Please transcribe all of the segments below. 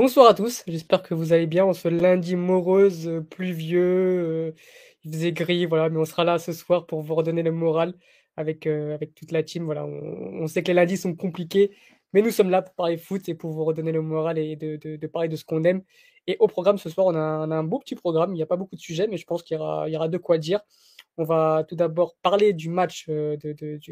Bonsoir à tous, j'espère que vous allez bien en ce lundi morose, euh, pluvieux, euh, il faisait gris, voilà, mais on sera là ce soir pour vous redonner le moral avec, euh, avec toute la team. Voilà, on, sait que les lundis sont compliqués, mais nous sommes là pour parler foot et pour vous redonner le moral et de, de- de parler de ce qu'on aime. Et au programme ce soir, on a, un beau petit programme, il n'y a pas beaucoup de sujets, mais je pense qu'il y aura, il y aura de quoi dire. On va tout d'abord parler du match, de,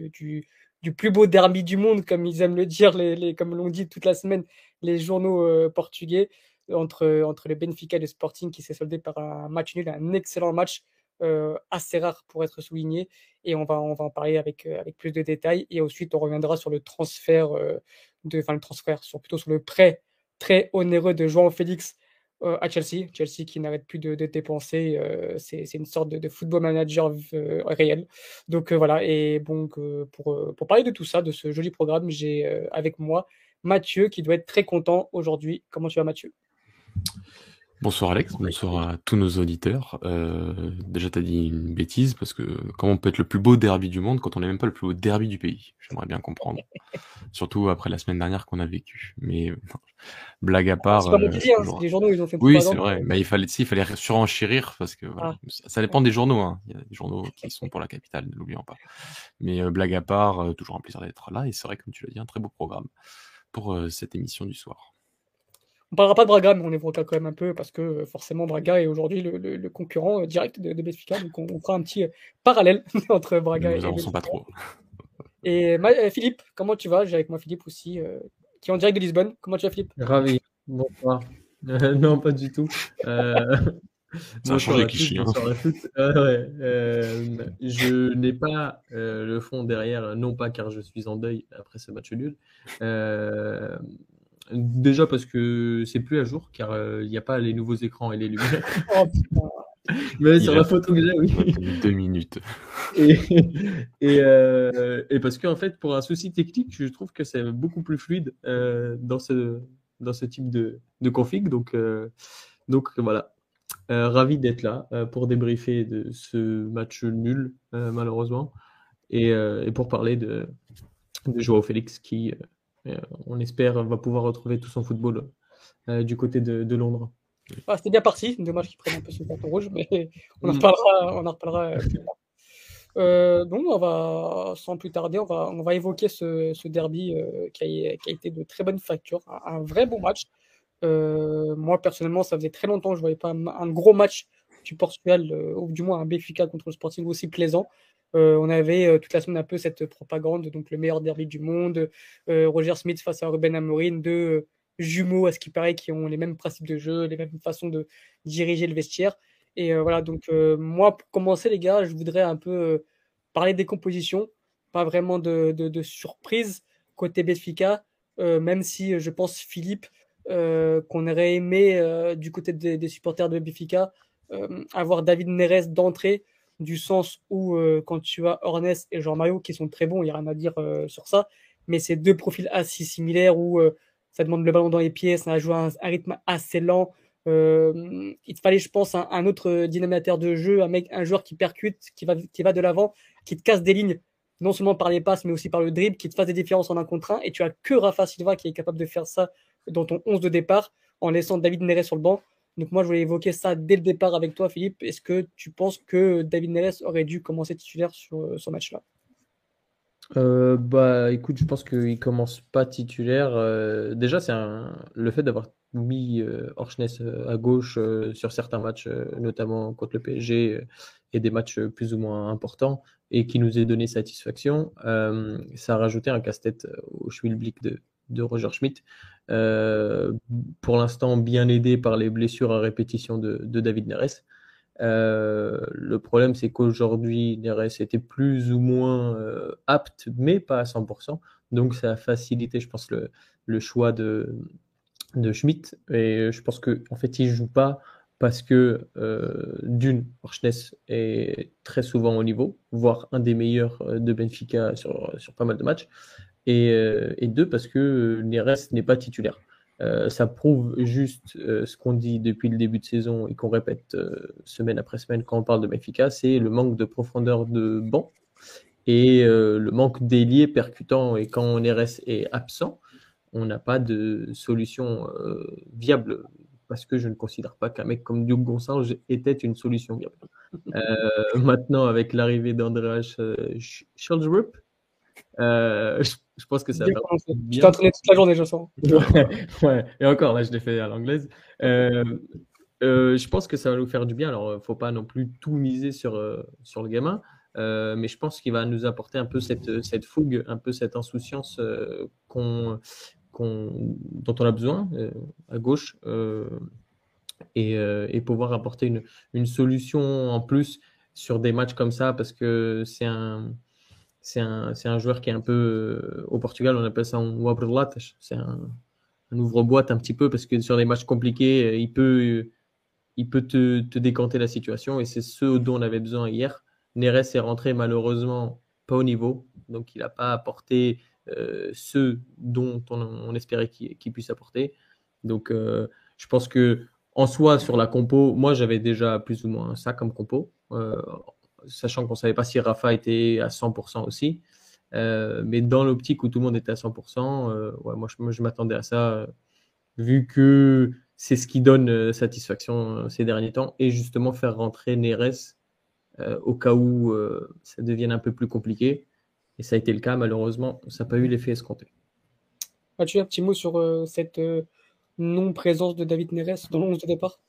du- du plus beau derby du monde, comme ils aiment le dire, les, les- comme l'ont dit toute la semaine les journaux euh, portugais entre, entre le Benfica et le Sporting qui s'est soldé par un match nul, un excellent match euh, assez rare pour être souligné. Et on va, on va en parler avec, euh, avec plus de détails. Et ensuite, on reviendra sur le transfert, de, enfin le transfert, sur, plutôt sur le prêt très onéreux de João Félix à Chelsea. Chelsea qui n'arrête plus de, dépenser. c'est une sorte de, de football manager réel. Donc voilà. Et donc, pour, pour parler de tout ça, de ce joli programme, j'ai avec moi Mathieu qui doit être très content aujourd'hui. Comment tu vas, Mathieu? Bonsoir Alex, bonsoir à tous nos auditeurs. Euh, déjà, tu as dit une bêtise parce que comment on peut être le plus beau derby du monde quand on n'est même pas le plus beau derby du pays? J'aimerais bien comprendre. Surtout après la semaine dernière qu'on a vécu. Mais blague à part. C'est pas moi euh, qui dis, hein, les journaux, ils ont fait Oui, c'est vrai. Mais il fallait, si, il fallait surenchérir parce que voilà. Ah. ça, ça dépend des journaux. Hein. Il y a des journaux qui sont pour la capitale, ne l'oublions pas. Mais euh, blague à part, euh, toujours un plaisir d'être là. Et c'est vrai, comme tu l'as dit, un très beau programme pour euh, cette émission du soir. On parlera pas de Braga, mais on évoquera quand même un peu parce que euh, forcément Braga est aujourd'hui le, le- le concurrent euh, direct de, de Benfica. Donc on, on fera un petit parallèle entre Braga et Nous avançons Benfica. pas trop. Et Ma- euh, Philippe, comment tu vas? J'ai avec moi Philippe aussi, euh, qui est en direct de Lisbonne. Comment tu vas, Philippe? Ravi. Bonsoir. Euh, non, pas du tout. Euh, Ça a changé hein. toutes. Euh, ouais, euh, je n'ai pas euh, le fond derrière, non pas car je suis en deuil après ce match nul. Euh, déjà parce que c'est plus à jour, car euh, il n'y a pas les nouveaux écrans et les lumières. Oh. Mais sur la photo que j'ai, oui. Deux minutes. Et, et, euh, et parce qu'en fait, pour un souci technique, je trouve que c'est beaucoup plus fluide euh, dans, ce, dans ce type de, de config. Donc, euh, donc voilà. Euh, ravi d'être là euh, pour débriefer de ce match nul, euh, malheureusement, et, et pour parler de, de Joao Félix qui, on espère, va pouvoir retrouver tout son football du côté de, de Londres. Ah, C'était bien parti. Dommage qu'ils prennent un peu ce carton rouge, mais on en Mm. reparlera, on en reparlera plus tard. Donc, on va, sans plus tarder, on va, on va évoquer ce, ce derby qui, a, qui a été de très bonne facture, un, un vrai bon match. Euh, moi, personnellement, ça faisait très longtemps que je ne voyais pas un, gros match du Portugal, euh, ou du moins un Benfica contre le Sporting aussi plaisant. Euh, on avait toute la semaine un peu cette propagande, donc le meilleur derby du monde, Roger Smith face à Ruben Amorim, deux jumeaux à ce qui paraît qui ont les mêmes principes de jeu, les mêmes façons de diriger le vestiaire. Et voilà, donc moi, pour commencer, les gars, je voudrais un peu parler des compositions, pas vraiment de, de, de surprise côté Benfica, même si je pense, Philippe, qu'on aurait aimé euh, du côté des, supporters de Benfica euh, avoir David Neres d'entrée, du sens où euh, quand tu as Hornes et Jean-Mario qui sont très bons, il n'y a rien à dire euh, sur ça, mais c'est deux profils assez similaires où euh, ça demande le ballon dans les pieds, ça joue à un, un rythme assez lent. Euh, il fallait, je pense, un, un autre dynamateur de jeu, un mec, un joueur qui percute, qui va, qui va de l'avant, qui te casse des lignes, non seulement par les passes, mais aussi par le dribble, qui te fasse des différences en un contre un. Et tu as que Rafa Silva qui est capable de faire ça dans ton 11 de départ, en laissant David Neres sur le banc. Donc moi, je voulais évoquer ça dès le départ avec toi, Philippe. Est-ce que tu penses que David Neres aurait dû commencer titulaire sur ce match-là? Euh, bah écoute, je pense qu'il commence pas titulaire. Euh, déjà, c'est le fait d'avoir mis euh, euh, à gauche euh, sur certains matchs, euh, notamment contre le PSG euh, et des matchs euh, plus ou moins importants, et qui nous ait donné satisfaction, euh, ça a rajouté un casse-tête euh, au Schmilblick de, de Roger Schmidt. Euh, pour l'instant, bien aidé par les blessures à répétition de, David Neres. Euh, le problème, c'est qu'aujourd'hui, Neres était plus ou moins euh, apte, mais pas à 100%. Donc, ça a facilité, je pense, le, choix de, de Schmidt. Et je pense qu'en en fait, il joue pas parce que, d'une, Orchness est très souvent au niveau, voire un des meilleurs de Benfica sur pas mal de matchs. Et, euh, et deux, parce que Neres n'est pas titulaire. Euh, ça prouve juste euh, ce qu'on dit depuis le début de saison et qu'on répète euh, semaine après semaine quand on parle de Benfica, c'est le manque de profondeur de banc et euh, le manque d'ailier percutant. Et quand Neres est absent, on n'a pas de solution viable parce que je ne considère pas qu'un mec comme Diogo Gonçalves était une solution viable. maintenant, avec l'arrivée d'Andreas Schildrup, je, pense que ça va. Je t'ai toute la journée, je sens. ouais, et encore, là, je l'ai fait à l'anglaise. je pense que ça va nous faire du bien. Alors, il ne faut pas non plus tout miser sur, sur le gamin. Euh, mais je pense qu'il va nous apporter un peu cette, cette fougue, un peu cette insouciance euh, qu'on, dont on a besoin euh, à gauche et, et, pouvoir apporter une, une, solution en plus sur des matchs comme ça parce que c'est un, c'est un, un joueur qui est un peu au Portugal, on appelle ça un ouvre-boîte, c'est un, ouvre-boîte un petit peu parce que sur des matchs compliqués, il peut, il peut te, te décanter la situation et c'est ce dont on avait besoin hier. Neres est rentré malheureusement pas au niveau, donc il n'a pas apporté euh, ce dont on, espérait qu'il puisse apporter. Donc euh, je pense que en soi sur la compo, moi j'avais déjà plus ou moins ça comme compo, euh, sachant qu'on ne savait pas si Rafa était à 100% aussi. mais dans l'optique où tout le monde était à 100%, ouais, moi je, m'attendais à ça, vu que c'est ce qui donne satisfaction ces derniers temps, et justement faire rentrer Neres euh, au cas où euh, ça devienne un peu plus compliqué. Et ça a été le cas, malheureusement, ça n'a pas eu l'effet escompté. As-tu un petit mot sur euh, cette non-présence de David Neres dans le de départ?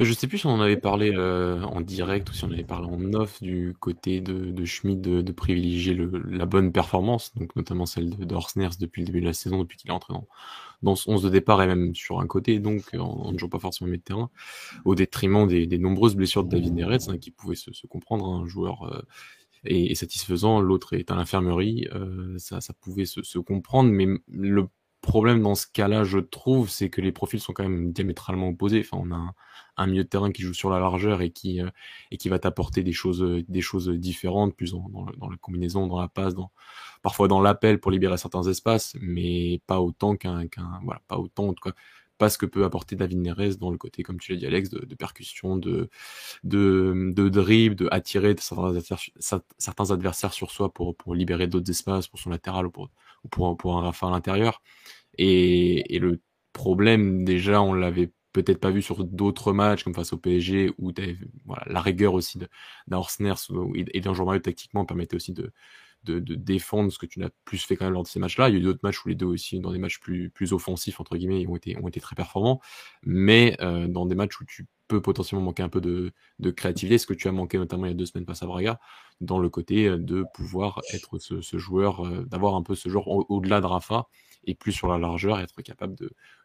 Je sais plus si on en avait parlé en direct ou si on avait parlé en off du côté de, de Schmidt de, privilégier la bonne performance, donc notamment celle de, de depuis le début de la saison, depuis qu'il est entré dans, dans ce 11 de départ et même sur un côté, donc en ne jouant pas forcément de terrain, au détriment des, nombreuses blessures de David Neretz, hein, qui pouvaient se, comprendre, hein, un joueur euh, est, satisfaisant, l'autre est à l'infirmerie, euh, ça, ça pouvait se, se, comprendre, mais le problème dans ce cas-là, je trouve, c'est que les profils sont quand même diamétralement opposés. Enfin, on a un, milieu de terrain qui joue sur la largeur et qui, euh, et qui va t'apporter des choses, des choses différentes, plus dans, dans, la combinaison, dans la passe, dans, parfois dans l'appel pour libérer certains espaces, mais pas autant qu'un, qu'un voilà, pas autant, en tout cas, pas ce que peut apporter David Neres dans le côté, comme tu l'as dit Alex, de, de percussion, de, de, de dribble, de attirer certains adversaires, sur soi pour, pour libérer d'autres espaces, pour son latéral ou pour, ou pour, pour un Rafa à l'intérieur. Et, et le problème, déjà, on l'avait peut-être pas vu sur d'autres matchs comme face au PSG où voilà, la rigueur aussi d'un Horsner et d'un joueur tactiquement permettait aussi de, de, défendre ce que tu n'as plus fait quand même lors de ces matchs-là. Il y a eu d'autres matchs où les deux aussi, dans des matchs plus, plus offensifs, entre guillemets, ont été, ont été très performants. Mais euh, dans des matchs où tu peux potentiellement manquer un peu de, de, créativité, ce que tu as manqué notamment il y a deux semaines face à Braga, dans le côté de pouvoir être ce, joueur, d'avoir un peu ce joueur au-delà de Rafa et plus sur la largeur, être capable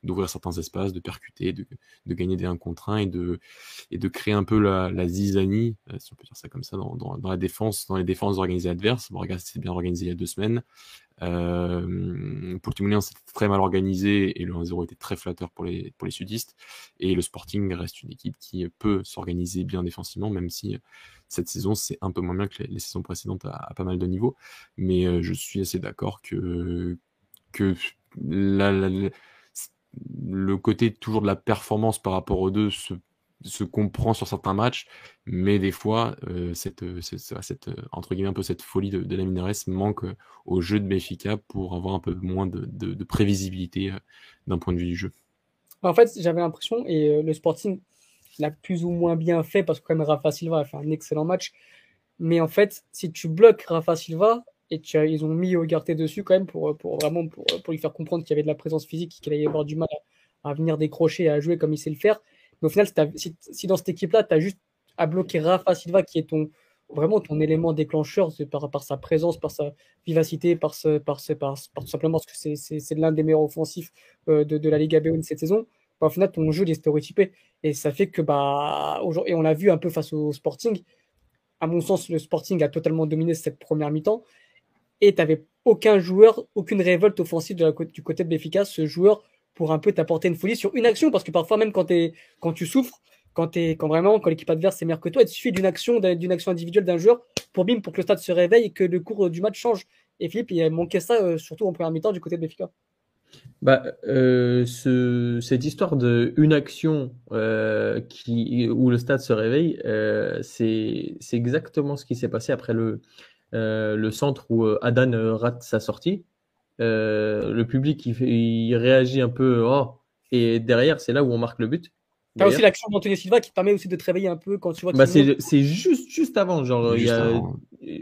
d'ouvrir certains espaces, de percuter, de, gagner des 1 contre 1 et de, créer un peu la, zizanie, euh, si on peut dire ça comme ça, dans, la défense, dans les défenses organisées adverses. Bon, regarde, c'est bien organisé il y a deux semaines. Euh, pour le c'était très mal organisé et le 1-0 était très flatteur pour les, pour les sudistes. Et le Sporting reste une équipe qui peut s'organiser bien défensivement, même si cette saison, c'est un peu moins bien que les, saisons précédentes à, pas mal de niveaux. Mais euh, je suis assez d'accord que, que le côté toujours de la performance par rapport aux deux se, se comprend sur certains matchs, mais des fois, euh, cette, cette, entre guillemets, un peu cette folie de, la Mineres manque euh, au jeu de Benfica pour avoir un peu moins de, prévisibilité euh, d'un point de vue du jeu. En fait, j'avais l'impression, et le Sporting l'a plus ou moins bien fait, parce que quand même Rafa Silva a fait un excellent match, mais en fait, si tu bloques Rafa Silva, et ils ont mis Ogarté dessus quand même pour, vraiment pour, lui faire comprendre qu'il y avait de la présence physique, qu'il allait avoir du mal à, venir décrocher et à jouer comme il sait le faire. Mais au final, si, dans cette équipe-là, tu as juste à bloquer Rafa Silva, qui est ton, vraiment ton élément déclencheur par, sa présence, par sa vivacité, par, ce, par, ce, par, simplement parce que c'est l'un des meilleurs offensifs euh, de, la Liga B1 cette saison. Bah, au final, ton jeu est stéréotypé. Et ça fait que, bah, et on l'a vu un peu face au Sporting, à mon sens, le Sporting a totalement dominé cette première mi-temps et tu n'avais aucun joueur, aucune révolte offensive de la, du côté de Béfica, ce joueur pour un peu t'apporter une folie sur une action, parce que parfois même quand, tu souffres, quand, vraiment quand l'équipe adverse est meilleure que toi, il suffit d'une action, d'une action individuelle d'un joueur pour bim, pour que le stade se réveille et que le cours du match change. Et Philippe, il a manqué ça, euh, surtout en première mi-temps du côté de Béfica. Bah, euh, ce, cette histoire de une action euh, où le stade se réveille, c'est exactement ce qui s'est passé après le, euh, le centre où euh, Adan euh, rate sa sortie. Euh, le public il, réagit un peu, oh, et derrière, c'est là où on marque le but. T'as aussi l'action d'Antonio Silva qui te permet aussi de te réveiller un peu quand tu vois. Bah c'est juste, juste avant, genre il y a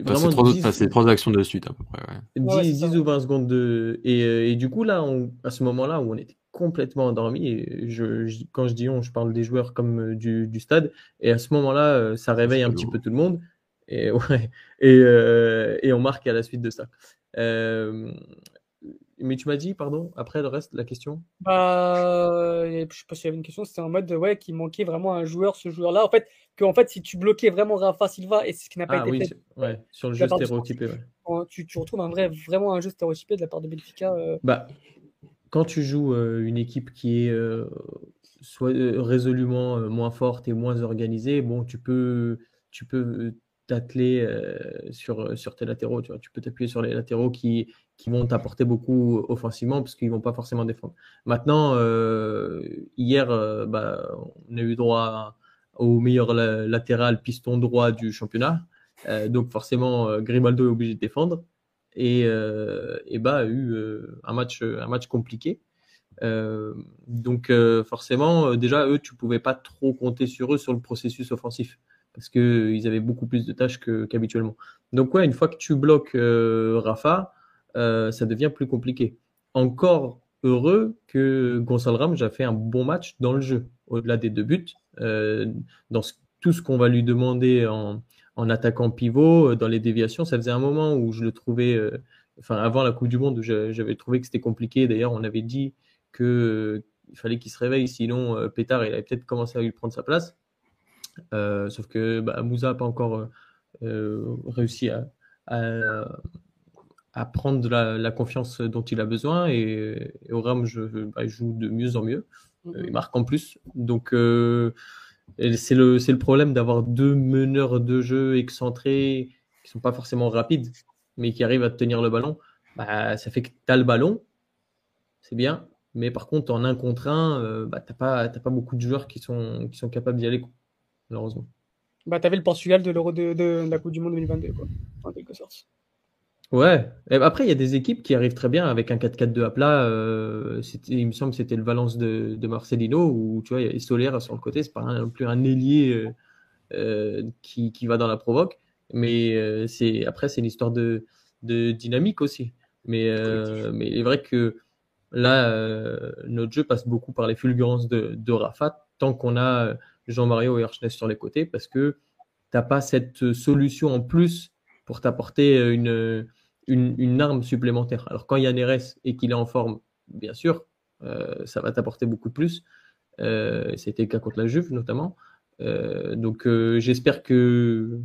vraiment trois, 10... trois actions de suite à peu près. Ouais. 10, 10 ou 20 secondes de et, et du coup là, on, à ce moment-là où on était complètement endormi. Et je, quand je dis on, je parle des joueurs comme euh, du, du stade. Et à ce moment-là, euh, ça réveille un petit peu tout le monde. Et, ouais, et, euh, et on marque à la suite de ça. Euh, mais tu m'as dit, pardon, après le reste, la question? Bah, Je sais pas s'il y avait une question, c'était en mode ouais, qu'il manquait vraiment un joueur, ce joueur-là. En fait, que en fait, si tu bloquais vraiment Rafa Silva, et c'est ce qui n'a pas ah, été oui, fait. Ouais, sur le jeu stéréotypé. Ouais. Tu, tu, retrouves un vrai, vraiment un jeu stéréotypé de la part de Benfica. Euh... Bah, quand tu joues euh, une équipe qui est euh, soit euh, résolument moins forte et moins organisée, bon, tu peux, tu peux t'atteler sur, sur tes latéraux. Tu, vois. tu peux t'appuyer sur les latéraux qui, qui vont t'apporter beaucoup offensivement parce qu'ils vont pas forcément défendre. Maintenant, hier, bah, on a eu droit au meilleur latéral piston droit du championnat. donc forcément, Grimaldo est obligé de défendre et, euh, et bah, a eu euh, un, match, un match compliqué. Euh, donc euh, forcément, déjà, eux, tu pouvais pas trop compter sur eux sur le processus offensif parce qu'ils avaient beaucoup plus de tâches qu'habituellement. donc ouais, une fois que tu bloques Rafa, ça devient plus compliqué. Encore heureux que Gonçalo Ramos a fait un bon match dans le jeu, au-delà des deux buts, dans tout ce qu'on va lui demander en, attaquant pivot, euh, dans les déviations. Ça faisait un moment où je le trouvais, euh, enfin avant la Coupe du Monde, j'avais trouvé que c'était compliqué. D'ailleurs, on avait dit que euh, il fallait qu'il se réveille, sinon Pétard, il avait peut-être commencé à lui prendre sa place. sauf que bah, Moussa n'a pas encore réussi à, prendre de la, confiance dont il a besoin. Et, au RAM, je, bah, il joue de mieux en mieux. Mm-hmm. il marque en plus. Donc, c'est le, le problème d'avoir deux meneurs de jeu excentrés qui sont pas forcément rapides, mais qui arrivent à tenir le ballon. Bah, ça fait que tu as le ballon, c'est bien, mais par contre, en un contre un, euh, bah, tu n'as pas, pas beaucoup de joueurs qui sont, qui sont capables d'y aller, malheureusement. Bah, tu avais le Portugal de l'Euro de, de, la Coupe du Monde 2022, quoi, en quelque sorte. Ouais. après, il y a des équipes qui arrivent très bien avec un 4-4-2 à plat. Euh, il me semble que c'était le Valence de, de, Marcelino, où tu vois, il y a Solaire sur le côté. C'est pas non plus un ailier euh, euh, qui, qui, va dans la provoque. Mais euh, c'est après, c'est une histoire de, de, dynamique aussi. Mais, mais il est vrai que là, notre jeu passe beaucoup par les fulgurances de, de Rafa, tant qu'on a Jean-Mario et Archness sur les côtés, parce que t'as pas cette solution en plus pour t'apporter une une, arme supplémentaire. Alors quand il y a Neres et qu'il est en forme, bien sûr, euh, ça va t'apporter beaucoup de plus. Euh, C'était le cas contre la Juve notamment. Euh, donc euh, j'espère que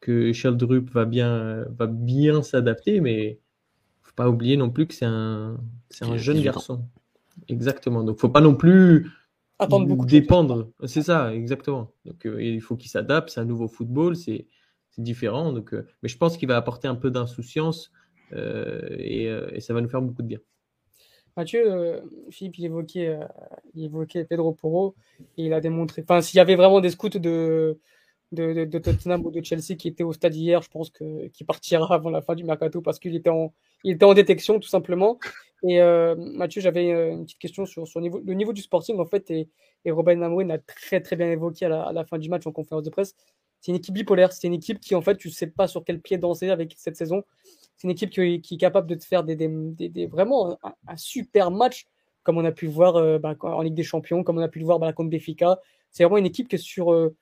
que Sheldrup va bien va bien s'adapter, mais faut pas oublier non plus que c'est un c'est un jeune garçon. Exactement. Donc faut pas non plus attendre beaucoup dépendre. C'est ça, exactement. Donc il faut qu'il s'adapte. C'est un nouveau football. C'est différent. Donc, mais je pense qu'il va apporter un peu d'insouciance euh, euh, et, ça va nous faire beaucoup de bien. Mathieu, euh, Philippe, il évoquait, il évoquait Pedro Porro et il a démontré. Enfin, s'il y avait vraiment des scouts de, de, Tottenham ou de Chelsea qui étaient au stade hier, je pense qu'il partira avant la fin du mercato parce qu'il était, en, était en détection tout simplement. Et Mathieu, j'avais une petite question sur, sur le niveau du sporting en fait. Et, Robin Amorim a très très bien évoqué à la, à la, fin du match en conférence de presse. C'est une équipe bipolaire. C'est une équipe qui en fait, tu sais pas sur quel pied danser avec cette saison. C'est une équipe qui, est capable de te faire des, des, vraiment un, super match, comme on a pu le voir euh, bah, en Ligue des Champions, comme on a pu le voir bah, contre Béfica. C'est vraiment une équipe qui est, sur, euh,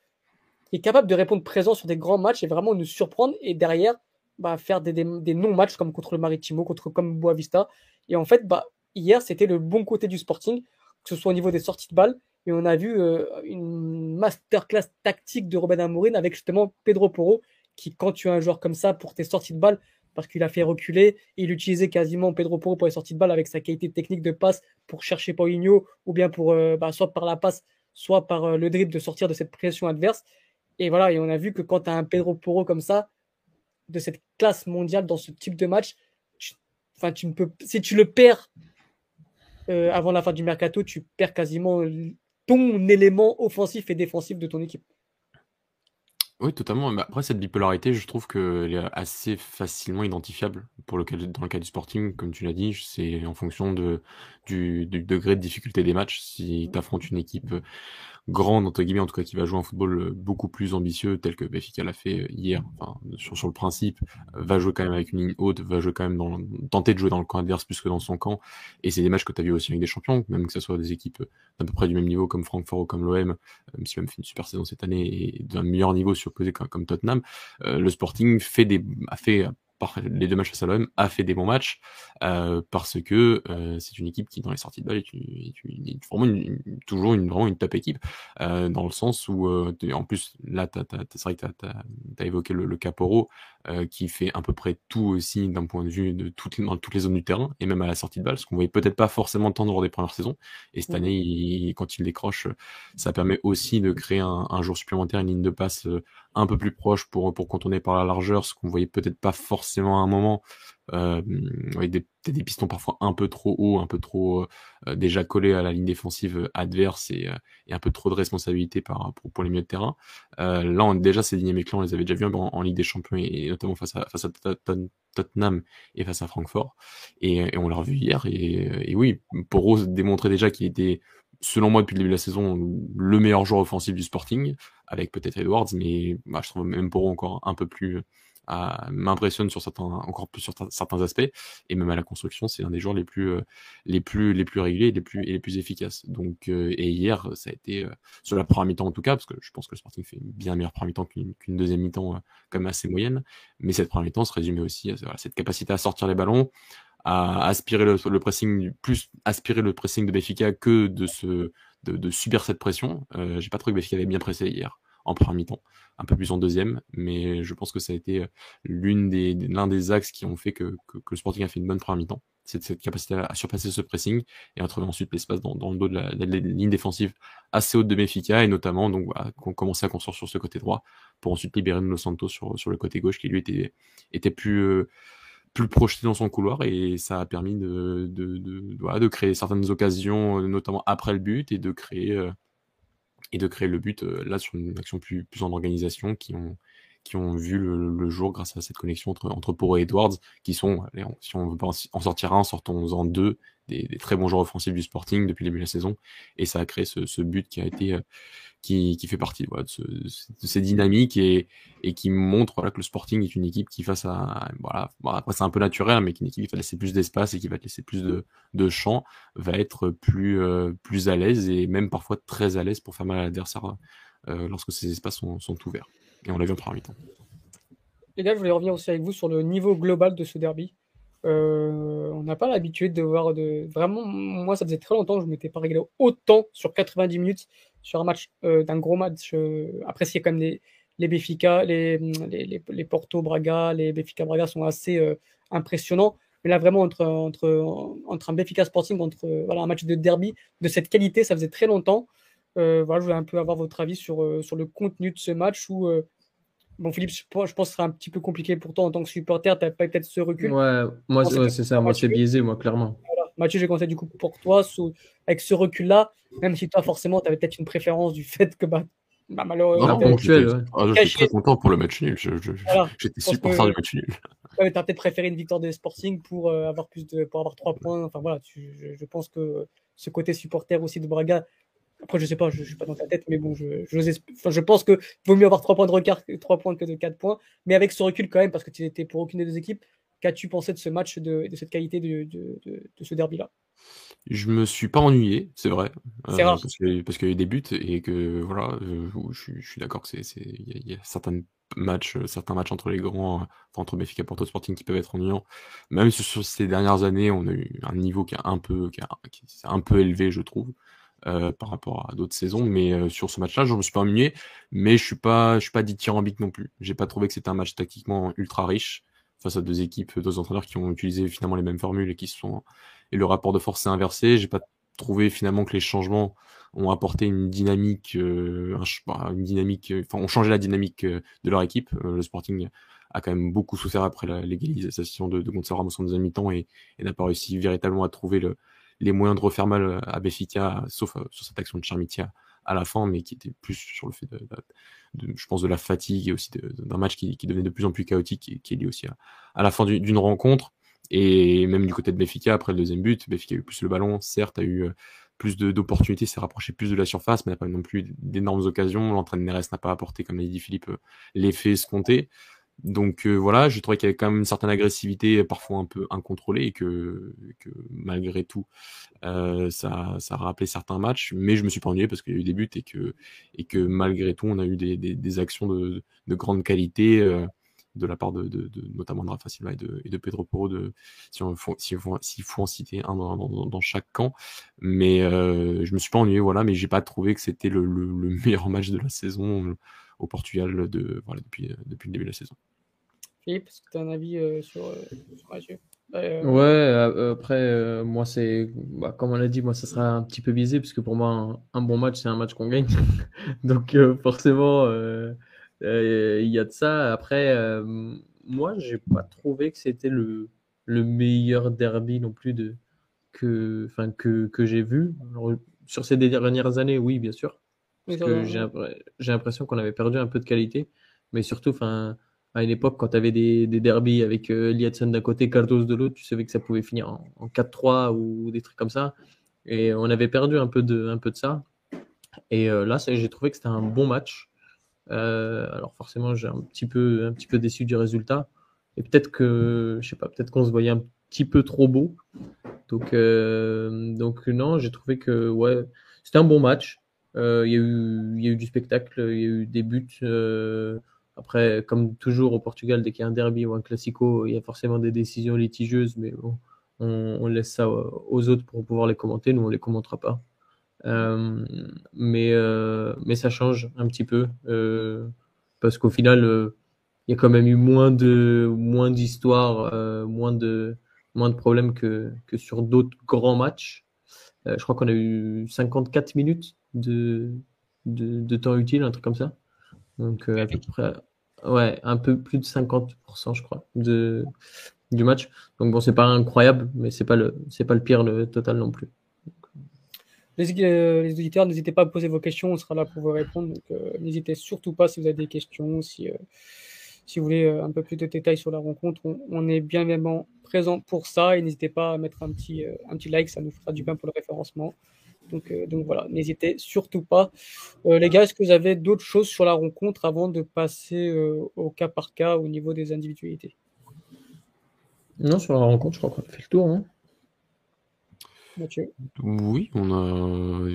qui est capable de répondre présent sur des grands matchs et vraiment nous surprendre et derrière bah, faire des, non-matchs comme contre le Maritimo, contre comme Boavista. Et en fait, bah, hier, c'était le bon côté du Sporting, que ce soit au niveau des sorties de balles. Et on a vu euh, une masterclass tactique de Robin Amorin avec justement Pedro Porro, qui, quand tu as un joueur comme ça pour tes sorties de balles, parce qu'il a fait reculer. Il utilisait quasiment Pedro Porro pour les sorties de balle avec sa qualité technique de passe pour chercher Paulinho ou bien pour euh, bah, soit par la passe, soit par euh, le dribble de sortir de cette pression adverse. Et voilà, et on a vu que quand tu as un Pedro Porro comme ça, de cette classe mondiale dans ce type de match, si tu le perds euh, avant la fin du mercato, tu perds quasiment ton élément offensif et défensif de ton équipe. Oui, totalement. Mais après, cette bipolarité, je trouve qu'elle est assez facilement identifiable pour le cas, dans le cas du Sporting, comme tu l'as dit, c'est en fonction de, du, du degré de difficulté des matchs. Si tu affrontes une équipe grande, entre guillemets, en tout cas, qui va jouer un football beaucoup plus ambitieux, tel que Benfica l'a fait hier, enfin, sur, sur le principe, va jouer quand même avec une ligne haute, va jouer quand même dans, tenter de jouer dans le camp adverse plus que dans son camp. Et c'est des matchs que tu as vu aussi avec des champions, même que ce soit des équipes d'à peu près du même niveau comme Francfort ou comme l'OM, même si même fait une super saison cette année et d'un meilleur niveau comme Tottenham, le Sporting a fait les deux matchs à l'OM, a fait des bons matchs euh, parce que euh, c'est une équipe qui, dans les sorties de balle, est, vraiment toujours une, vraiment top équipe. Euh, dans le sens où, euh, en plus, là, c'est vrai que tu as, évoqué le, le Caporo euh, qui fait à peu près tout aussi d'un point de vue de toutes, dans toutes les zones du terrain et même à la sortie de balle, ce qu'on voyait peut-être pas forcément tant lors des premières saisons. Et cette année, il, quand il décroche, ça permet aussi de créer un, un jour supplémentaire, une ligne de passe un peu plus proche pour, pour contourner par la largeur, ce qu'on voyait peut-être pas forcément à un moment, euh, avec des, des pistons parfois un peu trop hauts, un peu trop euh, déjà collés à la ligne défensive adverse et, et, un peu trop de responsabilité par, pour, pour les milieux de terrain. Là, on, déjà, ces dynamiques-là, on les avait déjà vues en, Ligue des Champions et, notamment face à, face à Tottenham et face à Francfort. Et, et on l'a revu hier. Et, et oui, Rose démontrait déjà qu'il était selon moi, depuis le début de la saison, le meilleur joueur offensif du Sporting, avec peut-être Edwards, mais bah, je trouve même pour encore un peu plus m'impressionne sur certains encore plus sur certains aspects. Et même à la construction c'est un des joueurs les plus euh, les plus les plus et les plus et les plus efficaces. Donc euh, et hier ça a été euh, sur la première mi-temps en tout cas parce que je pense que le Sporting fait une bien meilleure première mi-temps qu'une deuxième mi-temps comme assez moyenne. Mais cette première mi-temps se résumait aussi à cette capacité à sortir les ballons à aspirer le, le, pressing, plus aspirer le pressing de Béfica que de, se, de, de subir cette pression. Euh, J'ai pas trouvé que Béfica avait bien pressé hier en première mi-temps, un peu plus en deuxième, mais je pense que ça a été euh, l'une des l'un des axes qui ont fait que, le Sporting a fait une bonne première mi-temps. C'est cette capacité à surpasser ce pressing et à trouver ensuite l'espace dans, le dos de la, ligne défensive assez haute de Béfica et notamment donc voilà, qu'on commençait à construire sur ce côté droit pour ensuite libérer Nuno Santos sur, le côté gauche qui lui était euh, plus projeté dans son couloir et ça a permis de, de, créer certaines occasions, euh, notamment après le but, et de créer, et de créer le but euh, là sur une action plus, plus en organisation qui ont, qui ont vu le, le jour grâce à cette connexion entre, entre Poro et Edwards, qui sont, on, si on veut pas en sortir un, sortons-en deux, des, des, très bons joueurs offensifs du Sporting depuis le début de la saison, et ça a créé ce, ce but qui a été qui, qui fait partie voilà, de, ce, de, ces dynamiques et, et qui montre voilà, que le Sporting est une équipe qui face à voilà après c'est un peu naturel mais qu'une équipe qui va laisser plus d'espace et qui va laisser plus de, de champ va être plus euh, plus à l'aise et même parfois très à l'aise pour faire mal à l'adversaire euh, lorsque ces espaces sont, sont ouverts et on l'a mi-temps. Les gars, je voulais revenir aussi avec vous sur le niveau global de ce derby. Euh, on n'a pas l'habitude de voir de. Vraiment, moi, ça faisait très longtemps que je ne m'étais pas réglé autant sur 90 minutes sur un match, euh, d'un gros match euh, apprécié comme les, les Béfica, les, les, les, Porto Braga, les Béfica Braga sont assez euh, impressionnants. Mais là, vraiment, entre, entre, entre un Béfica Sporting, entre voilà, un match de derby de cette qualité, ça faisait très longtemps. voilà, je voulais un peu avoir votre avis sur, sur le contenu de ce match où Bon, Philippe, je pense que ce sera un petit peu compliqué pour toi en tant que supporter. Tu n'as pas peut-être ce recul. Ouais, moi, c'est ça. Moi, c'est biaisé, moi, clairement. Voilà. Mathieu, j'ai conseillé du coup pour toi, avec ce recul-là, même si toi, forcément, tu avais peut-être une préférence du fait que bah, bah malheureusement. Non, ponctuel, ouais. ah, je suis très content pour le match nul. J'étais je, voilà. supporter que... du match nul. Ouais, tu as peut-être préféré une victoire de Sporting pour, euh, avoir plus de, pour avoir trois points. Enfin voilà, tu, je, je, pense que ce côté supporter aussi de Braga après, je sais pas, je, ne suis pas dans ta tête, mais bon, je, je, enfin, je pense que vaut mieux avoir 3 points de regard, 3 points que de 4 points. Mais avec ce recul quand même, parce que tu n'étais pour aucune des deux équipes, qu'as-tu pensé de ce match, de, de cette qualité de, de, de, de ce derby-là? Je me suis pas ennuyé, c'est vrai. C'est euh, rare. Parce qu'il y a eu des buts et que voilà, euh, je, je, suis d'accord que c'est, il y, y, a certains matchs, certains matchs entre les grands, enfin, entre Benfica et Porto Sporting qui peuvent être ennuyants. Même sur, sur, ces dernières années, on a eu un niveau qui est un peu, qui, a, qui est un peu élevé, je trouve. Euh, par rapport à d'autres saisons. Mais euh, sur ce match-là, je me suis pas ennuyé, mais je suis pas, je suis pas non plus. J'ai pas trouvé que c'était un match tactiquement ultra riche face à deux équipes, deux entraîneurs qui ont utilisé finalement les mêmes formules et qui sont et le rapport de force s'est inversé. J'ai pas trouvé finalement que les changements ont apporté une dynamique, euh, une dynamique, enfin ont changé la dynamique de leur équipe. le Sporting a quand même beaucoup souffert après légalisation de, de Gonzalo Ramos en deuxième mi-temps et, et n'a pas réussi véritablement à trouver le, les moyens de refaire mal à Béfica, sauf euh, sur cette action de Charmitia à la fin, mais qui était plus sur le fait, de, je pense, de la fatigue et aussi d'un match qui, devenait de plus en plus chaotique et qui est lié aussi à, la fin d'une rencontre. Et même du côté de Béfica, après le deuxième but, Béfica a eu plus le ballon, certes, a eu plus d'opportunités, s'est rapproché plus de la surface, mais n'a pas non plus d'énormes occasions. L'entraîneur n'a pas apporté, comme l'a dit Philippe, l'effet escompté. Donc euh, voilà, je trouvais qu'il y avait quand même une certaine agressivité, parfois un peu incontrôlée, et que, que malgré tout, euh, ça, ça rappelait certains matchs. Mais je me suis pas ennuyé parce qu'il y a eu des buts et que, et que malgré tout, on a eu des, des, des actions de, de, grande qualité. Euh, de la part de, de, de, notamment de Rafa Silva et de, et Pedro Porro, de, si on faut, s'il faut, faut, en citer un dans, dans, dans chaque camp. Mais euh, je me suis pas ennuyé, voilà, mais j'ai pas trouvé que c'était le, le, le, meilleur match de la saison au Portugal de, voilà, depuis, depuis le début de la saison. Philippe, est-ce que tu as un avis euh, sur, euh, sur euh, Ouais, après, moi, c'est bah, comme on l'a dit, moi, ça sera un petit peu biaisé, parce que pour moi, un, bon match, c'est un match qu'on gagne. Donc, forcément, il y a de ça. Après, moi, j'ai pas trouvé que c'était le, le meilleur derby non plus de, que, que, que j'ai vu. sur ces dernières années, oui, bien sûr j'ai l'impression qu'on avait perdu un peu de qualité. Mais surtout, enfin, à une époque, quand tu avais des, des derbies avec euh, d'un côté, Cardos de l'autre, tu savais que ça pouvait finir en, 4-3 ou des trucs comme ça. Et on avait perdu un peu de, un peu de ça. Et euh, là, j'ai trouvé que c'était un bon match. Euh, alors forcément, j'ai un petit peu, un petit peu déçu du résultat. Et peut-être que, je sais pas, peut-être qu'on se voyait un petit peu trop beau. Donc, euh, donc non, j'ai trouvé que ouais, c'était un bon match. Euh, il y, y a eu du spectacle, il y a eu des buts. Euh, après, comme toujours au Portugal, dès qu'il y a un derby ou un classico, il y a forcément des décisions litigieuses, mais bon, on, laisse ça aux autres pour pouvoir les commenter. Nous, on les commentera pas. Euh, mais, mais ça change un petit peu parce qu'au final, il y a quand même eu moins de moins d'histoires, moins de moins de problèmes que, que sur d'autres grands matchs. je crois qu'on a eu 54 minutes de, de, temps utile, un truc comme ça. Donc, euh, à peu près, ouais, un peu plus de 50%, je crois, de, du match. Donc, bon, c'est pas incroyable, mais c'est pas le, c'est pas le pire, le total non plus. Les, euh, les auditeurs, n'hésitez pas à poser vos questions, on sera là pour vous répondre. Donc, euh, n'hésitez surtout pas si vous avez des questions, si, si vous voulez un peu plus de détails sur la rencontre, on, est bien évidemment présent pour ça. Et n'hésitez pas à mettre un petit, un petit like, ça nous fera du bien pour le référencement. Donc, euh, donc voilà, n'hésitez surtout pas. Euh, les gars, est-ce que vous avez d'autres choses sur la rencontre avant de passer euh, au cas par cas au niveau des individualités? Non, sur la rencontre, je crois qu'on a fait le tour. Hein. Mathieu Oui, on a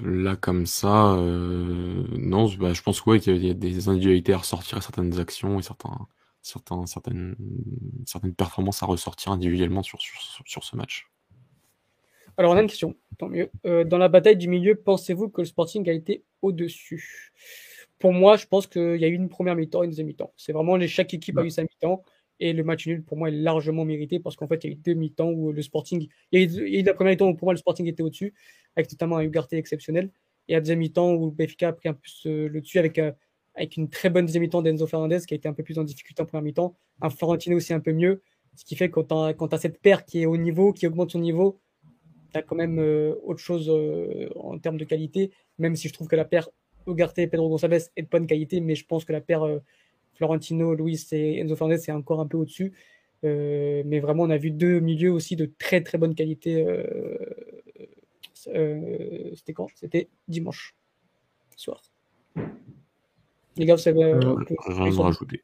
là comme ça. non, bah, je pense qu'il y a des individualités à ressortir, certaines actions et certains, certains, certaines, certaines performances à ressortir individuellement sur, sur, sur ce match. Alors, on a une question, tant mieux. Euh, dans la bataille du milieu, pensez-vous que le Sporting a été au-dessus? Pour moi, je pense qu'il y a eu une première mi-temps et une deuxième mi-temps. C'est vraiment chaque équipe a eu sa mi-temps. Et le match nul, pour moi, est largement mérité parce qu'en fait, il y a eu deux mi-temps où le Sporting. Il y, a eu, la première mi-temps où pour moi, le Sporting était au-dessus, avec notamment un Ugarte exceptionnel. Et la deuxième mi-temps où Benfica a pris un peu le dessus avec, euh, avec une très bonne deuxième mi-temps d'Enzo Fernandez qui a été un peu plus en difficulté en première mi-temps. Un Florentino aussi un peu mieux. Ce qui fait que quand tu as, cette paire qui est au niveau, qui augmente son niveau, tu as quand même euh, autre chose euh, en termes de qualité, même si je trouve que la paire Ugarte et Pedro Gonçalves est de bonne qualité, mais je pense que la paire euh, Florentino, Luis et Enzo Fernandez c'est encore un peu au-dessus. mais vraiment, on a vu deux milieux aussi de très très bonne qualité. C'était quand? C'était dimanche soir. Les gars, vous savez. rajouter.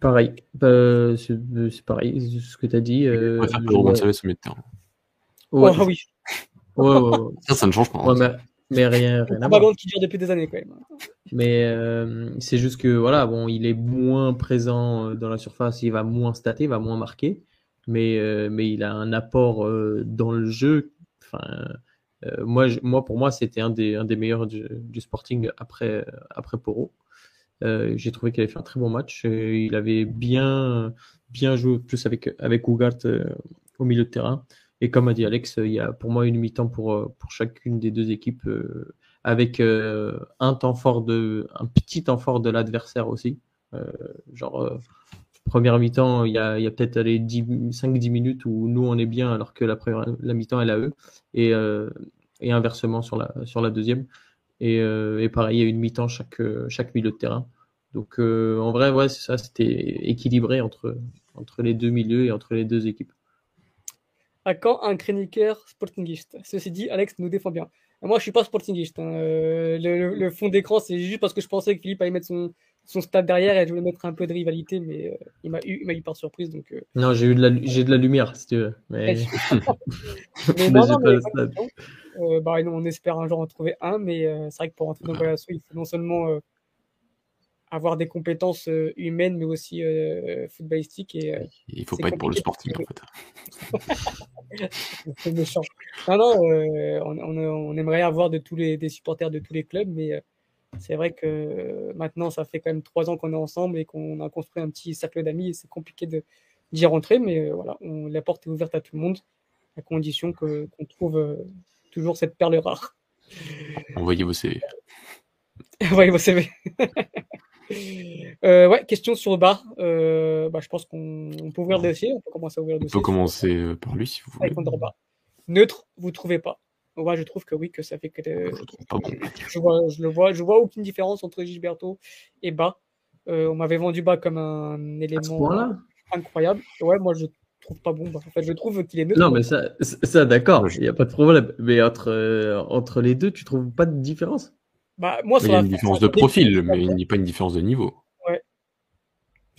Pareil, c'est pareil, ce que tu as dit. Euh, Pedro Gonçalves au milieu de terrain. Ouais. Oh, oui. ça, ça ne change pas. Hein. mais, mais, rien, rien à voir. qui dure depuis des années quand même. Mais euh, c'est juste que voilà, bon, il est moins présent euh, dans la surface, il va moins stater, il va moins marquer, mais, euh, mais il a un apport dans le jeu. Enfin, moi, moi, pour moi, c'était un des, un des meilleurs du, Sporting après, après Poro. J'ai trouvé qu'il avait fait un très bon match. il avait bien, bien joué plus avec, avec Ougart au milieu de terrain. Et comme a dit Alex, il y a pour moi une mi-temps pour, euh, pour chacune des deux équipes, euh, avec euh, un temps fort de, un petit temps fort de l'adversaire aussi. genre, première mi-temps, il y a, y a peut-être 5-10 minutes où nous on est bien alors que la, première, la mi-temps elle a eux. Et, et inversement sur la, sur la deuxième. Et, et pareil, il y a une mi-temps chaque, chaque milieu de terrain. Donc en vrai, ça, c'était équilibré entre, entre les deux milieux et entre les deux équipes. À quand un chroniqueur sportingiste? Ceci dit, Alex nous défend bien. Moi, je suis pas sportingiste. Hein. Le, fond d'écran, c'est juste parce que je pensais que Philippe allait mettre son, son stade derrière et je voulais mettre un peu de rivalité, mais euh, il m'a eu, eu par surprise. Donc, euh. Non, j'ai eu de la, j'ai de la lumière, si tu veux. Mais, mais, non, non, mais euh, bah, on espère un jour en trouver un, mais c'est vrai que pour entrer dans le il faut non seulement avoir des compétences humaines, mais aussi footballistiques. Et, il faut pas être pour le sporting, en fait. c'est méchant. Non, non, on, on, on, aimerait avoir de tous les, des supporters de tous les clubs, mais c'est vrai que maintenant, ça fait quand même trois ans qu'on est ensemble et qu'on a construit un petit cercle d'amis et c'est compliqué d'y rentrer, mais voilà, on, la porte est ouverte à tout le monde, à condition qu'on trouve toujours cette perle rare. Envoyez vos CV. Envoyez vos CV. Euh, ouais, question sur le bar. Euh, bah, je pense qu'on peut ouvrir le dossier. On peut commencer à ouvrir le dossier. On peut commencer euh, par lui si vous voulez. Neutre, vous trouvez pas moi, je trouve que oui, que ça fait que. Je, vois, je le vois, je vois aucune différence entre Gilberto et Bas. on m'avait vendu Bas comme un élément incroyable. Ouais, moi, je trouve pas bon. En fait, je trouve qu'il est neutre. Non, mais ça, ça d'accord, il n'y a pas de problème. Mais entre, entre les deux, tu trouves pas de différence? Bah, moi, Il y a une différence de profil, mais il n'y a pas une différence de niveau. Ouais.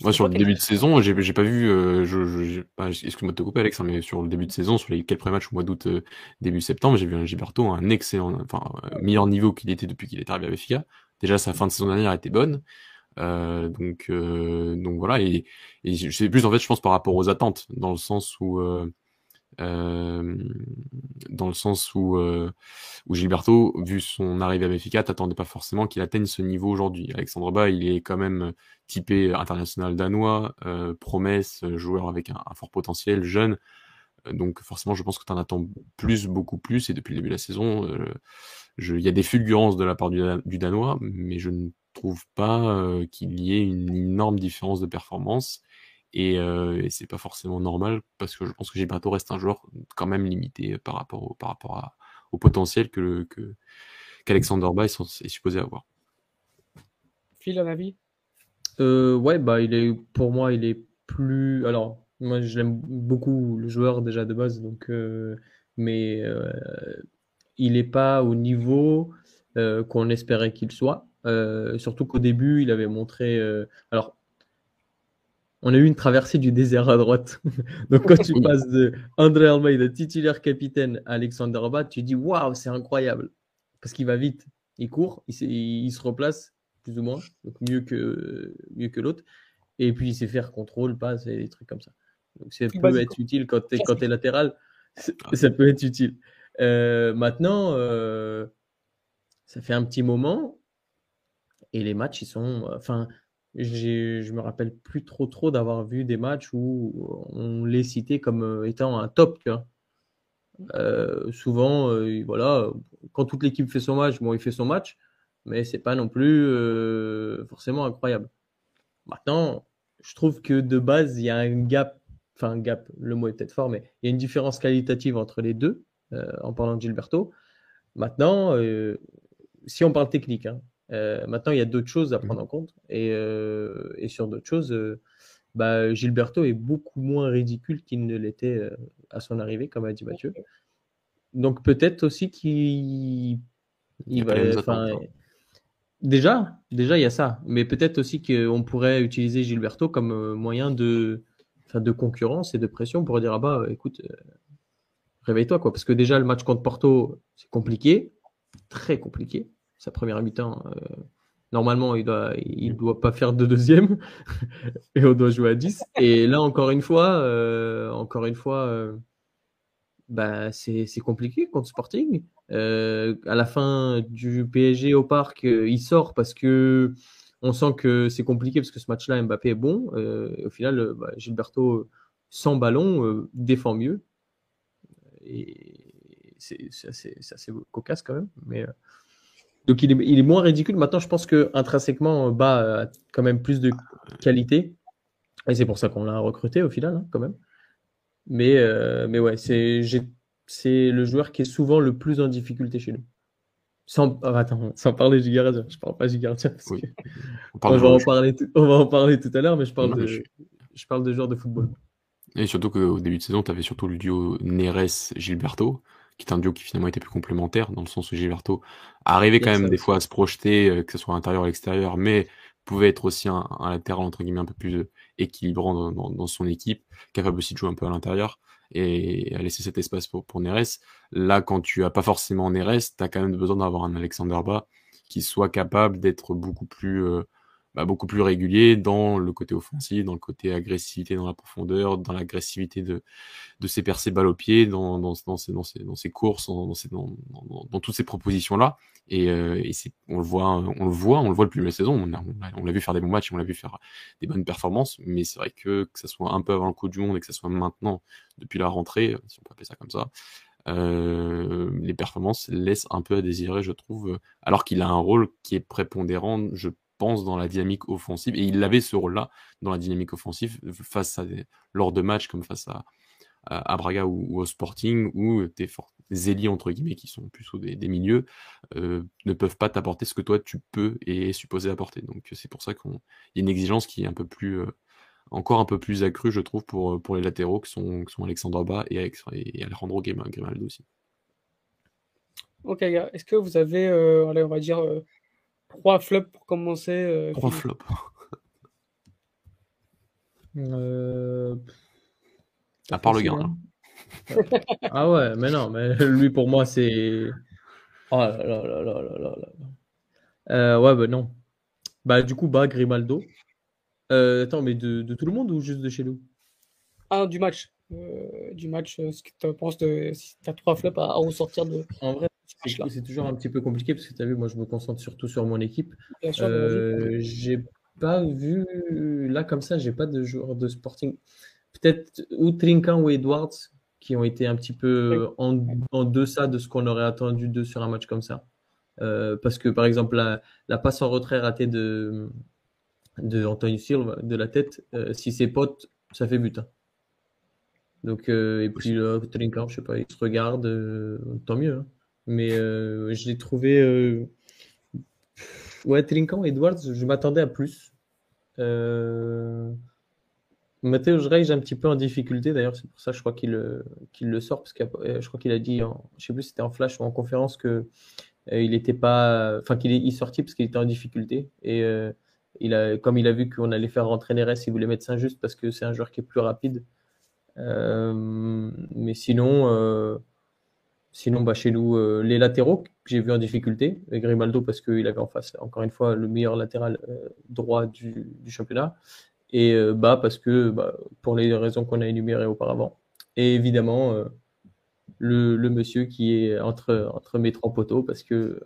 Moi, sur le début de saison, j'ai, pas vu. Euh, je, excuse-moi de te couper, Alex, hein, mais sur le début de saison, sur les quelques matchs au mois d'août, euh, début septembre, j'ai vu un Gilberto un excellent, enfin euh, meilleur niveau qu'il était depuis qu'il est arrivé à Benfica. Déjà, sa fin de saison dernière était bonne. donc, donc voilà. Et, et c'est plus en fait, je pense par rapport aux attentes, dans le sens où euh, dans le sens où, euh, où Gilberto, vu son arrivée à Benfica, t'attendais pas forcément qu'il atteigne ce niveau aujourd'hui. Alexandre Bas, il est quand même typé international danois, euh, promesse, joueur avec un, fort potentiel, jeune. Donc forcément, je pense que tu en attends plus, beaucoup plus. Et depuis le début de la saison, il y a des fulgurances de la part du, du Danois, mais je ne trouve pas qu'il y ait une énorme différence de performance. Et, euh, et c'est pas forcément normal parce que je pense que Gilberto reste un joueur quand même limité par rapport au, par rapport à, au potentiel que, que qu'Alexander Bay est, supposé avoir. Phil, un avis? Euh, Ouais, bah il est pour moi il est plus. Alors moi je l'aime beaucoup le joueur déjà de base donc euh, mais euh, il n'est pas au niveau euh, qu'on espérait qu'il soit. surtout qu'au début il avait montré. alors on a eu une traversée du désert à droite. Donc quand tu passes de André Almeida, titulaire capitaine, à Alexander Bad, tu dis waouh, c'est incroyable. Parce qu'il va vite, il court, il, se replace plus ou moins, donc mieux que, mieux que l'autre. Et puis il sait faire contrôle, passe et des trucs comme ça. Donc ça peut être utile quand tu es, latéral, ça peut être utile. Euh, maintenant, euh, ça fait un petit moment et les matchs, ils sont. Enfin, je me rappelle plus trop trop d'avoir vu des matchs où on les citait comme euh, étant un top. Euh, souvent, euh, voilà, quand toute l'équipe fait son match, bon, il fait son match, mais c'est pas non plus forcément incroyable. Maintenant, je trouve que de base, il y a un gap, enfin un gap, le mot est peut-être fort, mais il y a une différence qualitative entre les deux, en parlant de Gilberto. Maintenant, si on parle technique, hein, euh, maintenant, il y a d'autres choses à prendre mmh. en compte. Et, euh, et sur d'autres choses, euh, bah, Gilberto est beaucoup moins ridicule qu'il ne l'était à son arrivée, comme a dit Mathieu. Donc peut-être aussi qu'il il va. Déjà, déjà, il y a ça. Mais peut-être aussi qu'on pourrait utiliser Gilberto comme moyen de, de concurrence et de pression pour dire ah bah écoute, réveille-toi quoi. Parce que déjà le match contre Porto, c'est compliqué, très compliqué sa première mi-temps. Euh, normalement, il doit, il doit pas faire de deuxième et on doit jouer à 10. Et là, encore une fois, euh, encore une fois, euh, bah, c'est compliqué contre Sporting. à la fin du PSG au parc, il sort parce que on sent que c'est compliqué parce que ce match-là, Mbappé est bon. au final, bah, Gilberto, sans ballon, défend mieux. Et c'est assez, cocasse quand même. Mais donc il est, moins ridicule. Maintenant, je pense que intrinsèquement, Bas a quand même plus de qualité. Et c'est pour ça qu'on l'a recruté au final, hein, quand même. Mais, euh, mais ouais, c'est le joueur qui est souvent le plus en difficulté chez nous. Sans, ah, attends, sans parler du gardien, je parle pas du gardien parce Oui. que On parle on de va en parler, tout- on va en parler tout à l'heure, mais je parle Non, de, je- je parle de joueurs de football. Et surtout qu'au début de saison, tu avais surtout le duo Neres-Gilberto, qui est un duo qui finalement était plus complémentaire, dans le sens où Gilberto arrivait quand même ça des fois à se projeter, euh, que ce soit à l'intérieur ou à l'extérieur, mais pouvait être aussi un, un latéral entre guillemets un peu plus euh, équilibrant dans, dans- dans son équipe, capable aussi de jouer un peu à l'intérieur et à laisser cet espace pour, pour Neres. Là, quand tu as pas forcément Neres, tu as quand même besoin d'avoir un Alexander Bas qui soit capable d'être beaucoup plus euh, bah, beaucoup plus régulier dans le côté offensif, dans le côté agressivité dans la profondeur, dans l'agressivité de, de ses percées balles au pied, dans, dans, dans, ses, dans, ses, dans ses courses, dans, dans, dans, toutes ces propositions-là. Et, euh, et c'est, on le voit, on le voit, on le voit depuis la saison. On, on l'a vu faire des bons matchs, on l'a vu faire des bonnes performances. Mais c'est vrai que que ça soit un peu avant le coup du monde et que ça soit maintenant, depuis la rentrée, si on peut appeler ça comme ça, euh, les performances laissent un peu à désirer, je trouve. Alors qu'il a un rôle qui est prépondérant, je pense, dans la dynamique offensive. Et il avait ce rôle-là dans la dynamique offensive face à des, lors de matchs comme face à, à, Braga ou, au Sporting, où tes, tes ailiers, entre guillemets, qui sont plus des, des milieux, euh, ne peuvent pas t'apporter ce que toi tu peux et es supposé apporter. Donc c'est pour ça qu'il y a une exigence qui est un peu plus, euh, encore un peu plus accrue, je trouve, pour, pour les latéraux, qui sont, qui sont Alexandre Bas et, Alex, et Alejandro Grimaldo aussi. Ok. Est-ce que vous avez, euh, on va dire, trois flops pour commencer euh, Trois flops. Euh... À part le gardien. ah ouais, mais non, mais lui pour moi c'est. Oh là là là là là là là. Euh, ouais, bah non. Bah du coup, bah Grimaldo. Euh, attends, mais de, de, tout le monde ou juste de chez nous? Ah, du match. Euh, du match, ce que tu penses de. Si tu as trois flops à, à ressortir de. En vrai, c'est toujours un petit peu compliqué parce que tu as vu, moi je me concentre surtout sur mon équipe. Euh, j'ai pas vu. Là, comme ça, j'ai pas de joueurs de sporting. Peut-être ou Trinkan ou Edwards qui ont été un petit peu en, en deçà de ce qu'on aurait attendu d'eux sur un match comme ça. Euh, parce que par exemple, la, la, passe en retrait ratée de, de Anthony Silva de la tête, euh, si c'est pote, ça fait but. Hein. Donc, euh, et puis Trinkan, je sais pas, il se regarde, tant mieux. Hein. Mais euh, je l'ai trouvé. Ouais, Trinkan, Edwards, je m'attendais à plus. Euh... Mathéo Reich un petit peu en difficulté d'ailleurs, c'est pour ça je crois qu'il qu le sort parce que je crois qu'il a dit, en, je sais plus si c'était en flash ou en conférence que euh, il pas, enfin qu'il il sorti parce qu'il était en difficulté et euh, il a, comme il a vu qu'on allait faire rentrer Neres, il voulait mettre Saint-Just parce que c'est un joueur qui est plus rapide. Euh, mais sinon, euh, sinon bah chez nous euh, les latéraux que j'ai vu en difficulté, et Grimaldo parce qu'il avait en face encore une fois le meilleur latéral euh, droit du, championnat et euh, bah parce que bah, pour les raisons qu'on a énumérées auparavant. Et évidemment, le, monsieur qui est entre, entre mes trois poteaux, parce que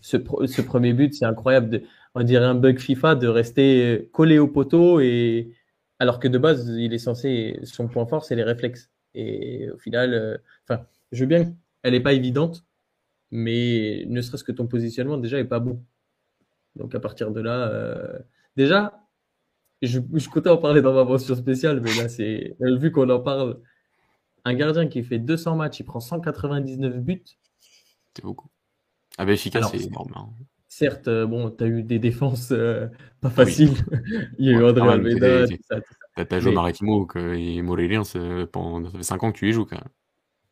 ce, premier but, c'est incroyable. De, on dirait un bug FIFA de rester collé au poteau, et, alors que de base, il est censé, son point fort, c'est les réflexes. Et au final, euh, enfin, je veux bien, elle n'est pas évidente, mais ne serait-ce que ton positionnement déjà est pas bon. Donc à partir de là, euh, déjà, je, je comptais en parler dans ma mention spéciale, mais là, c'est vu qu'on en parle. Un gardien qui fait 200 matchs, il prend 199 buts. C'est beaucoup. Ah, ben, efficace, c'est énorme. Hein. Certes, euh, bon, tu as eu des défenses euh, pas faciles. Oui. il y a eu André Almeida, tout ça. T'as as joué mais... Maritimo et Morellian, pendant ça fait 5 ans que tu y joues quand même.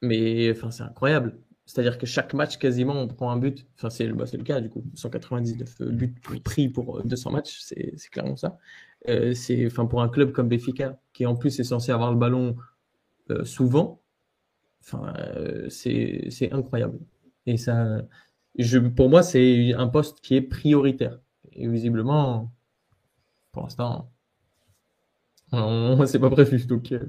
Mais enfin, c'est incroyable. C'est-à-dire que chaque match, quasiment, on prend un but. Enfin, c'est bah, le cas, du coup. 199 buts pris pour 200 matchs, c'est clairement ça. Euh, c'est enfin pour un club comme Benfica qui en plus est censé avoir le ballon euh, souvent enfin euh, c'est incroyable et ça je, pour moi c'est un poste qui est prioritaire et visiblement pour l'instant c'est pas prévu donc euh.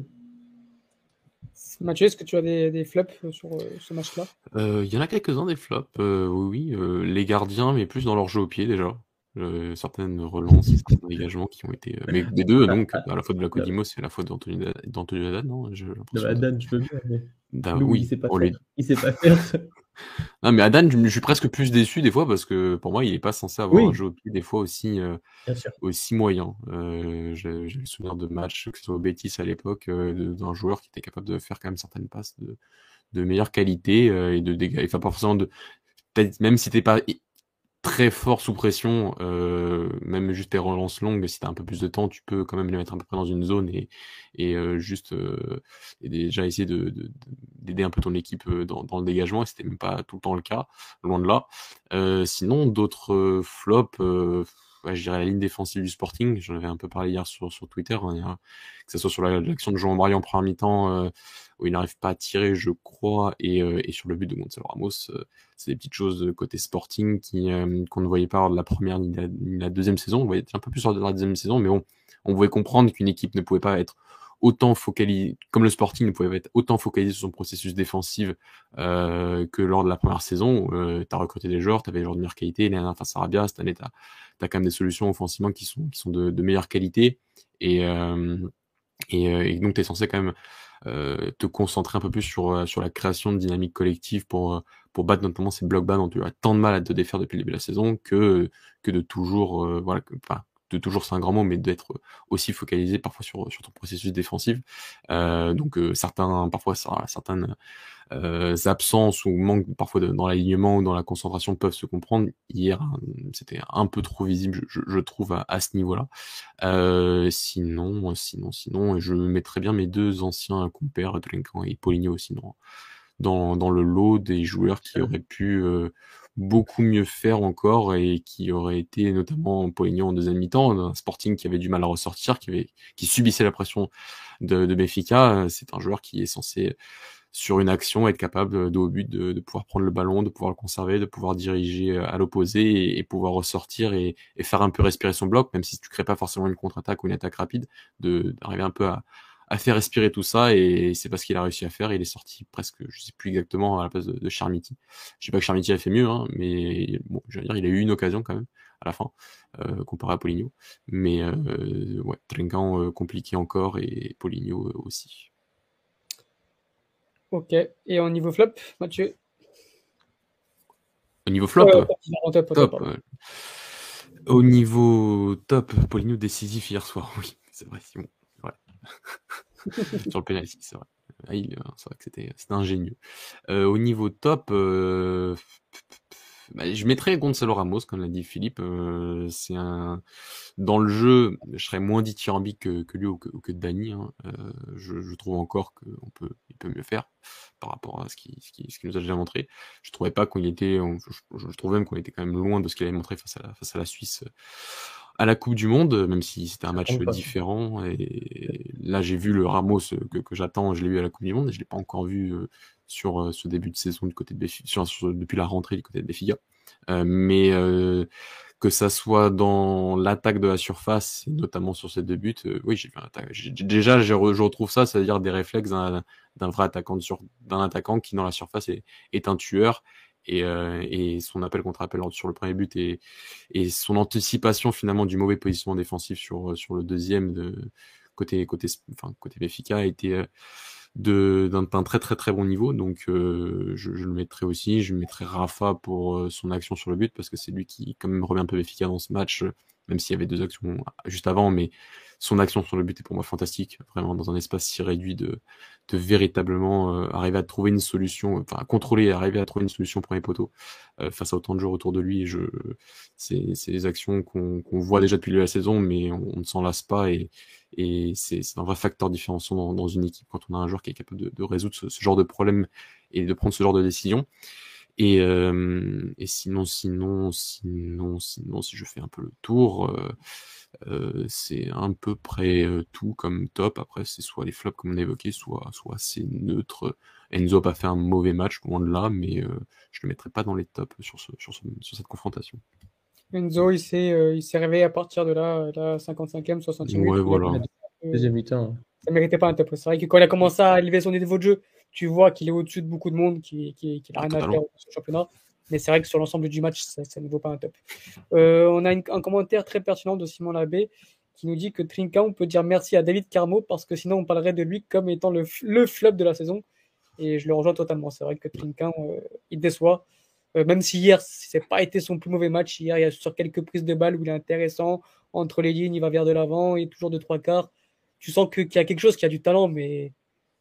Mathieu, est-ce que tu as des, des flops sur ce match-là? Il y en a quelques-uns des flops, oui, oui. les gardiens, mais plus dans leur jeu au pied déjà. Euh, certaines relances, certains dégagements qui ont été. Euh, mais des deux, donc, à la fois de la Codimos et à la fois d'Anthony Haddad, non? Je, De Haddad, je veux bien, mais. Da, oui, il sait pas on faire. les- Il sait pas faire. Non, mais Haddad, je, je suis presque plus déçu des fois parce que pour moi, il est pas censé avoir Oui. un jeu au pied des fois aussi, euh, aussi moyen. Euh, J'ai j'ai le souvenir de matchs, que ce soit au Betis à l'époque, euh, d'un joueur qui était capable de faire quand même certaines passes de, de meilleure qualité euh, et de dégâts. Enfin, pas forcément de même si t'es pas très fort sous pression, euh, même juste tes relances longues, si tu as un peu plus de temps, tu peux quand même les mettre un peu près dans une zone et, et euh, juste euh, déjà essayer de, d'aider un peu ton équipe dans, dans le dégagement, et c'était même pas tout le temps le cas, loin de là. Sinon, d'autres flops, ouais, je dirais la ligne défensive du Sporting, j'en avais un peu parlé hier sur, sur Twitter, hein, que ce soit sur l'action de Jean-Marie en première mi-temps, où il n'arrive pas à tirer, je crois, et, euh, et sur le but de Gonzalo Ramos, euh, c'est des petites choses côté Sporting qui euh, qu'on ne voyait pas lors de la première ni la, la deuxième saison. On voyait un peu plus lors de la deuxième saison, mais bon, on pouvait comprendre qu'une équipe ne pouvait pas être autant focalisé, comme le Sporting ne pouvait être autant focalisé sur son processus défensif euh, que lors de la première saison. Euh, tu as recruté des joueurs, tu avais des joueurs de meilleure qualité, l'année face Arabia, cette année tu as, quand même des solutions offensivement qui sont, qui sont de, de meilleure qualité. Et, euh, et, et, donc tu es censé quand même euh, te concentrer un peu plus sur, euh, sur la création de dynamique collective pour, euh, pour battre notamment ces blocs bas dont tu as tant de mal à te défaire depuis le début de la saison que, que de toujours, voilà, que, enfin, de toujours c'est un grand mot, mais d'être aussi focalisé parfois sur, sur ton processus défensif. Euh, donc certains, parfois certaines euh, absences ou manque parfois de, dans l'alignement ou dans la concentration peuvent se comprendre. Hier, c'était un peu trop visible, je, je trouve, à, à ce niveau-là. Euh, sinon, sinon, sinon, je mettrais bien mes deux anciens compères, Drenkan et Poligno aussi, dans, dans, dans le lot des joueurs qui auraient pu euh, beaucoup mieux faire encore et qui auraient été notamment Poligno en deuxième mi-temps, un Sporting qui avait du mal à ressortir, qui, avait, qui subissait la pression de, de Benfica. C'est un joueur qui est censé sur une action, être capable de, au but de, de, pouvoir prendre le ballon, de pouvoir le conserver, de pouvoir diriger euh, à l'opposé et, pouvoir ressortir et, et, faire un peu respirer son bloc, même si tu crées pas forcément une contre-attaque ou une attaque rapide, d'arriver un peu à, à, faire respirer tout ça et c'est pas ce qu'il a réussi à faire. Il est sorti presque, je sais plus exactement, à la place de, de Charmiti. Je sais pas que Charmiti a fait mieux, hein, mais bon, je veux dire, il a eu une occasion quand même à la fin, euh, comparé à Poligno. Mais euh, ouais, Trinquant euh, compliqué encore et Poligno aussi. Ok. Et au niveau flop, Mathieu? Au niveau flop? Euh, top, top, Au niveau top, Poligno décisif hier soir, oui, c'est vrai, Simon. Ouais. Sur le penalty, c'est vrai. Ah, c'est vrai que c'était ingénieux. Euh, au niveau top, euh, bah, je mettrais Gonzalo Ramos, comme l'a dit Philippe. Euh, c'est un dans le jeu, je serais moins dithyrambique que, que lui ou que, que Dani. Hein. Euh, je, je, trouve encore qu'on peut, il peut mieux faire par rapport à ce qu'il ce qui, ce qui nous a déjà montré. Je trouvais pas qu'on était, je, je, trouve même qu'on était quand même loin de ce qu'il avait montré face à la, face à la Suisse à la Coupe du Monde, même si c'était un match différent. Et là, j'ai vu le Ramos que, que j'attends, je l'ai vu à la Coupe du Monde, et je l'ai pas encore vu euh, sur euh, ce début de saison du côté de Béfiga, sur, sur, depuis la rentrée du côté de Béfiga. Euh, mais euh, que ça soit dans l'attaque de la surface, notamment sur ces deux buts, euh, oui, j'ai déjà je, retrouve ça, c'est-à-dire des réflexes d'un vrai attaquant d'un attaquant qui dans la surface est, est un tueur et, euh, et, son appel contre appel sur le premier but et, son anticipation finalement du mauvais positionnement défensif sur, sur le deuxième de côté côté enfin côté Béfica a été d'un très très très bon niveau. Donc euh, je, le mettrai aussi. Je mettrai Rafa pour euh, son action sur le but parce que c'est lui qui quand même revient un peu efficace dans ce match, même s'il y avait deux actions juste avant, mais son action sur le but est pour moi fantastique, vraiment dans un espace si réduit de, de véritablement euh, arriver à trouver une solution, enfin à contrôler, arriver à trouver une solution pour les poteaux euh, face à autant de joueurs autour de lui. Je, c'est, c'est des actions qu'on, qu'on voit déjà depuis la saison, mais on, ne s'en lasse pas et, et c'est, c'est un vrai facteur différenciant dans, dans, une équipe quand on a un joueur qui est capable de, de résoudre ce, ce, genre de problème et de prendre ce genre de décision. Et, euh, et sinon, sinon, sinon, sinon, si je fais un peu le tour, euh, euh, c'est un peu près euh, tout comme top. Après, c'est soit les flops comme on a évoqué, soit, soit c'est neutre. Enzo n'a pas fait un mauvais match, loin de là, mais euh, je le mettrai pas dans les tops sur, ce, sur, ce, sur cette confrontation. Enzo, il s'est, euh, il s'est réveillé à partir de là, la 55e, 60e. Ouais, voilà. Deuxième mi-temps. Ça méritait pas un top. C'est vrai que quand il a commencé à élever son niveau de jeu, tu vois qu'il est au-dessus de beaucoup de monde, qu'il qui, qui, n'a rien à faire sur championnat. Mais c'est vrai que sur l'ensemble du match, ça, ça, ne vaut pas un top. Euh, on a une, un commentaire très pertinent de Simon Labbé qui nous dit que Trinka, on peut dire merci à David Carmo parce que sinon on parlerait de lui comme étant le, le flop de la saison. Et je le rejoins totalement. C'est vrai que Trinka, euh, il déçoit. Euh, même si hier, c'est pas été son plus mauvais match. Hier, il y a sur quelques prises de balles où il est intéressant. Entre les lignes, il va vers de l'avant, il est toujours de trois quarts. Tu sens qu'il y a quelque chose qui a du talent, mais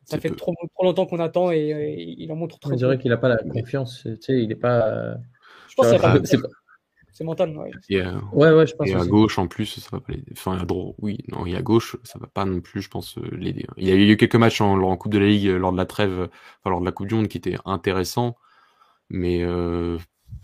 ça fait trop, trop, longtemps qu'on attend et, et, il en montre trop. On dirait qu'il n'a pas la confiance. Tu sais, il n'est pas. pense que Ah, c'est c'est pas C'est mental, ouais. Et, euh, Ouais, ouais, je pense et à gauche, en plus, ça va pas l'aider. Enfin, à droite, oui, non, et à gauche, ça va pas non plus, je pense, euh, l'aider. Il y a eu quelques matchs en, en Coupe de la Ligue, euh, lors de la trêve, enfin, lors de la Coupe du Monde, qui étaient intéressants, mais euh,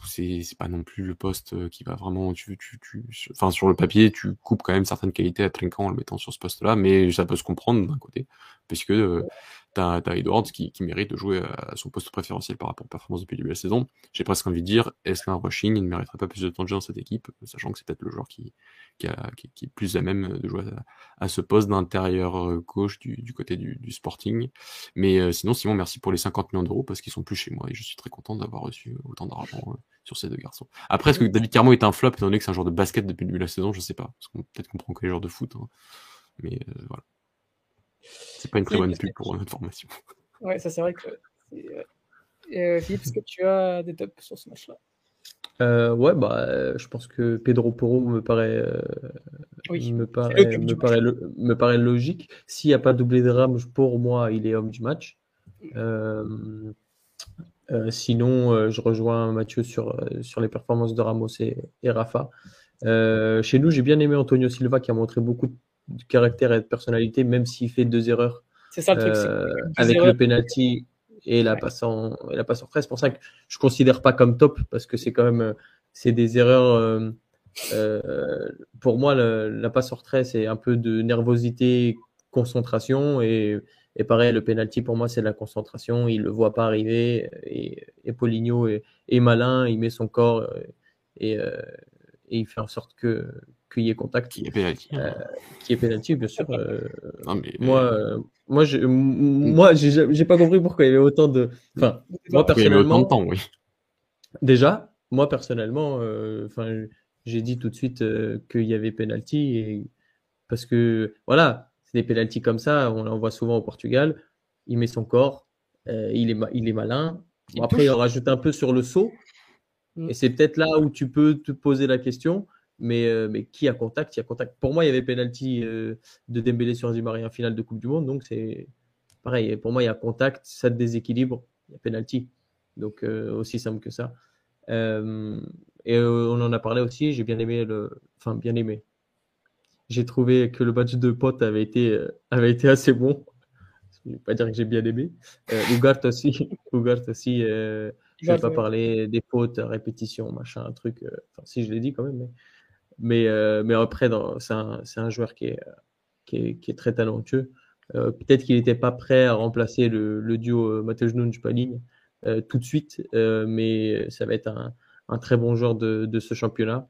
c'est pas non plus le poste euh, qui va vraiment. Tu, tu, tu, enfin, sur le papier, tu coupes quand même certaines qualités à Trinquant en le mettant sur ce poste-là, mais ça peut se comprendre d'un côté, puisque euh, t'as as Edwards qui, qui mérite de jouer à son poste préférentiel par rapport aux performances depuis le début de la saison. J'ai presque envie de dire, est-ce qu'un rushing il ne mériterait pas plus de temps de jeu dans cette équipe, sachant que c'est peut-être le joueur qui, qui, a, qui, est plus à même de jouer à, ce poste d'intérieur euh, gauche du, du côté du, du, Sporting. Mais euh, sinon, Simon, merci pour les 50 millions d'euros parce qu'ils sont plus chez moi et je suis très content d'avoir reçu autant d'argent euh, sur ces deux garçons. Après, est-ce que David Carmo est un flop étant donné que c'est un joueur de basket depuis le début de la saison? Je sais pas. Parce qu'on peut-être qu'on prend que les joueurs de foot. Hein. Mais euh, voilà. C'est pas une très bonne pub pour notre formation. Ouais, ça c'est vrai que. Euh, Philippe, est-ce que tu as des tops sur ce match-là? Euh, ouais, bah, euh, je pense que Pedro Porro me paraît, euh, oui, me paraît, me paraît, le, me paraît logique. S'il n'y a pas doublé de rame, pour moi, il est homme du match. sinon, je rejoins Mathieu sur, sur les performances de Ramos et, et Rafa. chez nous, j'ai bien aimé Antonio Silva qui a montré beaucoup de caractère et de personnalité, même s'il fait deux erreurs. C'est ça le truc. avec erreurs. le penalty et la passe en et la passe en frais. C'est pour ça que je considère pas comme top parce que c'est quand même c'est des erreurs. Euh, euh, pour moi, le, la passe en retrait, c'est un peu de nervosité, concentration et, et pareil, le penalty pour moi, c'est la concentration. Il le voit pas arriver et, et Poligno est, est, malin, il met son corps et, euh, et il fait en sorte que qu'il y ait contact. Qui est penalty. Euh, qui est penalty, bien sûr. Euh, non, mais... Moi, moi, je, moi, j'ai pas compris pourquoi il y avait autant de. Enfin, moi personnellement. autant de temps, oui. Déjà, moi personnellement, enfin, euh, j'ai dit tout de suite euh, qu'il y avait penalty et parce que voilà, c'est des penalties comme ça, on en voit souvent au Portugal. Il met son corps, euh, il est, il est malin. Bon, il après, il en rajoute un peu sur le saut. Mm. Et c'est peut-être là où tu peux te poser la question. Mais, euh, mais qui a contact, il y a contact. Pour moi, il y avait penalty euh, de Dembélé sur Di Maria en finale de Coupe du Monde, donc c'est pareil. Pour moi, il y a contact, ça te déséquilibre, il y a penalty. Donc euh, aussi simple que ça. Euh, et on en a parlé aussi. J'ai bien aimé le, enfin bien aimé. J'ai trouvé que le match de Pote avait été avait été assez bon. Je vais pas dire que j'ai bien aimé. Ugart aussi, Ugart aussi. je vais pas parler des fautes, répétitions, machin, un truc. Enfin, si je l'ai dit quand même. Mais mais, euh, mais après, c'est un, un, joueur qui est, qui est, qui est très talentueux. Euh, Peut-être qu'il n'était pas prêt à remplacer le, duo Mateusz Nunes-Paling euh, tout de suite, mais ça va être un, un, très bon joueur de, de ce championnat.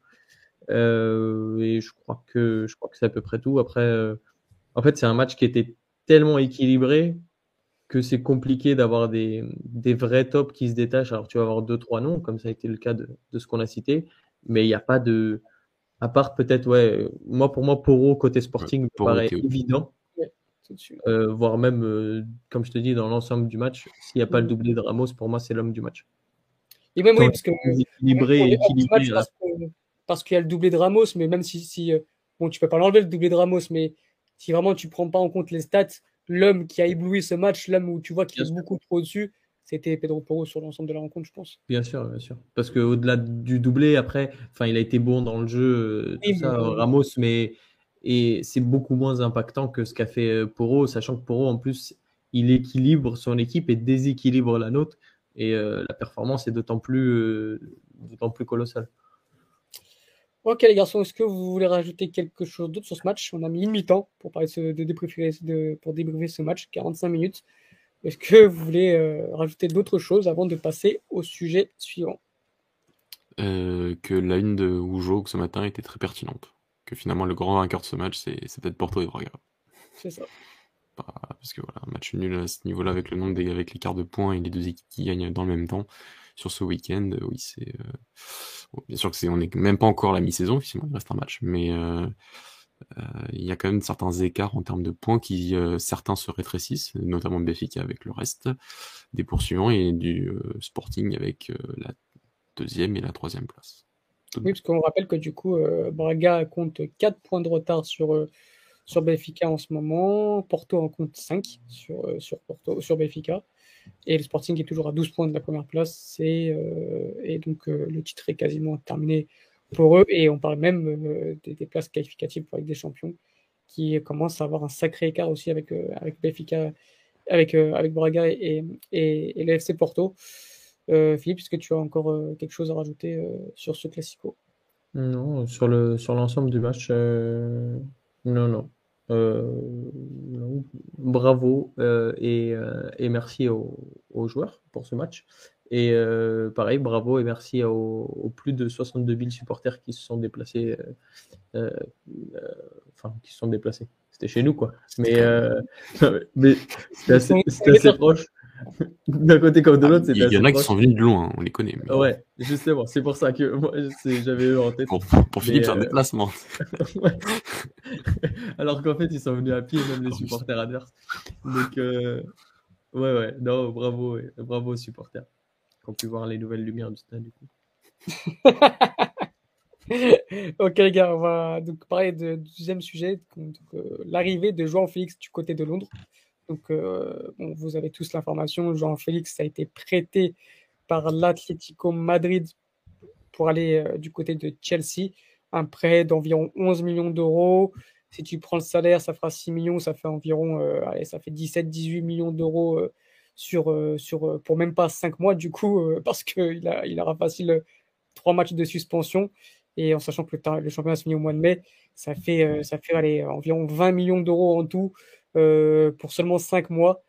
et je crois, que, je crois que c'est à peu près tout. Après, en fait, c'est un match qui était tellement équilibré que c'est compliqué d'avoir des, des vrais tops qui se détachent. Alors, tu vas avoir deux, trois noms, comme ça a été le cas de, de ce qu'on a cité, mais il n'y a pas de à part peut-être, ouais, moi pour moi, Poro côté Sporting ouais, me paraît évident. Euh, voire même, euh, comme je te dis, dans l'ensemble du match, s'il n'y a pas le doublé de Ramos, pour moi, c'est l'homme du match. Et même, oui, parce que. Équilibré, ouais, équilibré. Parce, parce qu'il y a le doublé de Ramos, mais même si. si bon, tu peux pas l'enlever le doublé de Ramos, mais si vraiment tu prends pas en compte les stats, l'homme qui a ébloui ce match, l'homme où tu vois qu'il est beaucoup trop au-dessus, c'était Pedro Porro sur l'ensemble de la rencontre, je pense. Bien sûr, bien sûr. Parce qu'au-delà du doublé, après, enfin, il a été bon dans le jeu, tout ça, mais... Ramos, mais et c'est beaucoup moins impactant que ce qu'a fait Porro, sachant que Porro, en plus, il équilibre son équipe et déséquilibre la nôtre, et euh, la performance est d'autant plus, euh, d'autant plus colossale. Ok les garçons, est-ce que vous voulez rajouter quelque chose d'autre sur ce match? On a mis une mi-temps pour parler de, de, débriefer, de, pour débriefer ce match, 45 minutes. Est-ce que vous voulez euh, rajouter d'autres choses avant de passer au sujet suivant? Euh, Que la une de Wujo ce matin était très pertinente. Que finalement, le grand vainqueur de ce match, c'est peut-être Porto et Braga. C'est ça. Bah, parce que voilà, un match nul à ce niveau-là, avec le nombre des, avec l'écart de points et les deux équipes qui gagnent dans le même temps sur ce week-end, oui, c'est. Euh... Bon, bien sûr que c'est, on n'est même pas encore à la mi-saison, effectivement, il reste un match, mais. Euh... Il y a quand même certains écarts en termes de points qui euh, certains se rétrécissent, notamment Béfica avec le reste des poursuivants et du euh, Sporting avec la deuxième et la troisième place. Oui, parce qu'on rappelle que du coup, Braga compte 4 points de retard sur, sur Benfica en ce moment. Porto en compte 5 sur, sur, Porto, sur Benfica. Et le Sporting est toujours à 12 points de la première place. Et, et donc le titre est quasiment terminé pour eux. Et on parle même des, places qualificatives pour avec des champions qui commencent à avoir un sacré écart aussi avec, avec Benfica, avec, avec Braga et, et, l'FC Porto. Euh, Philippe, est-ce que tu as encore euh, quelque chose à rajouter euh, sur ce classico? Non, sur le sur l'ensemble du match, non, non. Bravo et, et, merci aux, joueurs pour ce match. Et pareil, bravo et merci aux, plus de 62 000 supporters qui se sont déplacés. Enfin, qui se sont déplacés. C'était chez nous, quoi. Mais, mais c'était assez, assez proche. D'un côté comme de l'autre, c'est Il y en a qui sont venus de loin, on les connaît. Ouais, justement, c'est pour ça que moi j'avais eux en tête. Pour, pour Philippe, c'est un euh, déplacement. Alors qu'en fait, ils sont venus à pied, même les supporters adverses. Donc, euh... ouais, ouais, non, bravo, bravo aux supporters qui ont pu voir les nouvelles lumières du stade, du coup. ok les gars, on va donc parler du deuxième sujet, euh, l'arrivée de João Félix du côté de Londres. Donc, euh, vous avez tous l'information. Jean-Félix a été prêté par l'Atlético Madrid pour aller euh, du côté de Chelsea. Un prêt d'environ 11 millions d'euros. Si tu prends le salaire, ça fera 6 millions. Ça fait environ ça fait 17-18 millions d'euros sur, sur, pour même pas 5 mois, du coup, parce qu'il il aura facile 3 matchs de suspension. Et en sachant que le, le championnat se finit au mois de mai, ça fait, ça fait allez, environ 20 millions d'euros en tout euh, pour seulement 5 mois.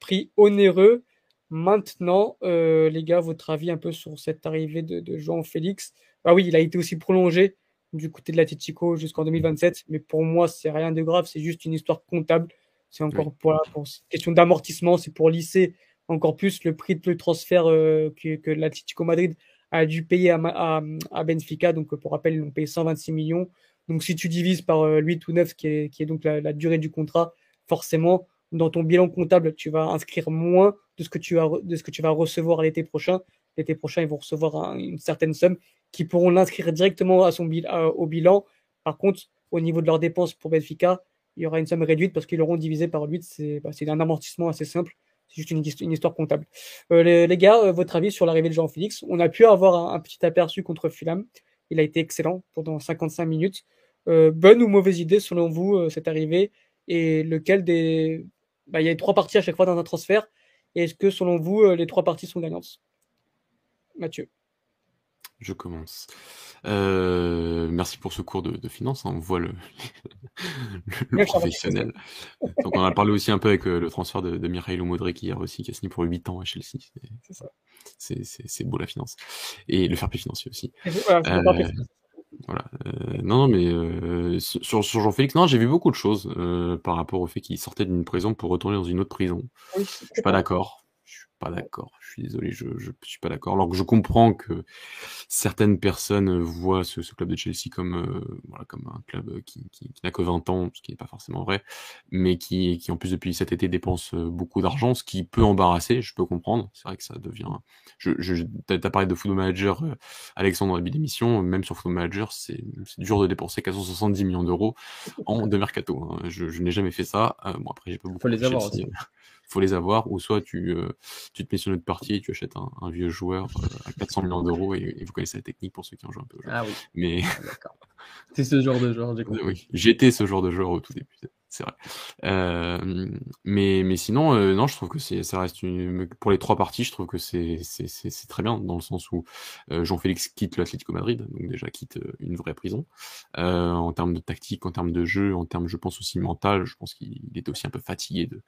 Prix onéreux. Maintenant, euh, les gars, votre avis un peu sur cette arrivée de, de Jean Félix? Ah oui, il a été aussi prolongé du côté de la l'Atletico jusqu'en 2027, mais pour moi, c'est rien de grave, c'est juste une histoire comptable. C'est encore pour, pour question d'amortissement, c'est pour lisser encore plus le prix de transfert euh, que, que l'Atlético Madrid a dû payer à, à, Benfica. Donc, pour rappel, ils ont payé 126 millions. Donc, si tu divises par 8 ou 9, qui est, qui est donc la, la durée du contrat, forcément, dans ton bilan comptable, tu vas inscrire moins de ce que tu vas, de ce que tu vas recevoir l'été prochain. L'été prochain, ils vont recevoir une certaine somme qui pourront l'inscrire directement à son au bilan. Par contre, au niveau de leurs dépenses pour Benfica, il y aura une somme réduite parce qu'ils l'auront divisé par 8. C'est bah, un amortissement assez simple. C'est juste une, histoire comptable. Euh, les, gars, euh, votre avis sur l'arrivée de Jean-Félix? On a pu avoir un, petit aperçu contre Fulham. Il a été excellent pendant 55 minutes. Euh, bonne ou mauvaise idée selon vous cette arrivée? Et lequel des. Bah, il y a trois parties à chaque fois dans un transfert. Est-ce que selon vous, les trois parties sont gagnantes? Mathieu. Je commence. Euh, merci pour ce cours de, de finance. Hein. On voit le, le, professionnel. Donc on a parlé aussi un peu avec euh, le transfert de, de Mikhail Modric hier aussi, qui a signé pour 8 ans à Chelsea. C'est beau la finance. Et le fair play financier aussi. Voilà. Euh, non, non, mais sur, sur Jean-Félix, non, j'ai vu beaucoup de choses par rapport au fait qu'il sortait d'une prison pour retourner dans une autre prison. je suis pas d'accord pas d'accord. Je suis désolé, je, je suis pas d'accord. Alors que je comprends que certaines personnes voient ce, ce club de Chelsea comme euh, voilà comme un club qui, qui, qui n'a que 20 ans, ce qui n'est pas forcément vrai, mais qui, qui en plus depuis cet été dépense euh, beaucoup d'argent, ce qui peut embarrasser. Je peux comprendre. C'est vrai que ça devient. Je, je t'as parlé de Football Manager, euh, Alexandre, au début d'émission. Même sur Football Manager, c'est dur de dépenser 470 millions d'euros en de mercato. Hein. Je, je n'ai jamais fait ça. Euh, bon après j'ai pas beaucoup. Faut les avoir aussi faut les avoir, ou soit tu, euh, tu te mets sur notre partie et tu achètes un, un vieux joueur euh, à 400 millions d'euros et, vous connaissez la technique pour ceux qui en jouent un peu. Ah oui. Mais. Ah, c'est ce genre de joueur, j'ai compris. Oui, j'étais ce genre de joueur au tout début c'est vrai. Euh, mais, mais sinon, euh, non, je trouve que c'est, ça reste une, pour les trois parties, je trouve que c'est, c'est, c'est, très bien dans le sens où euh, Jean-Félix quitte l'Atlético Madrid, donc déjà quitte euh, une vraie prison. Euh, en termes de tactique, en termes de jeu, en termes, je pense aussi mental, je pense qu'il est aussi un peu fatigué de,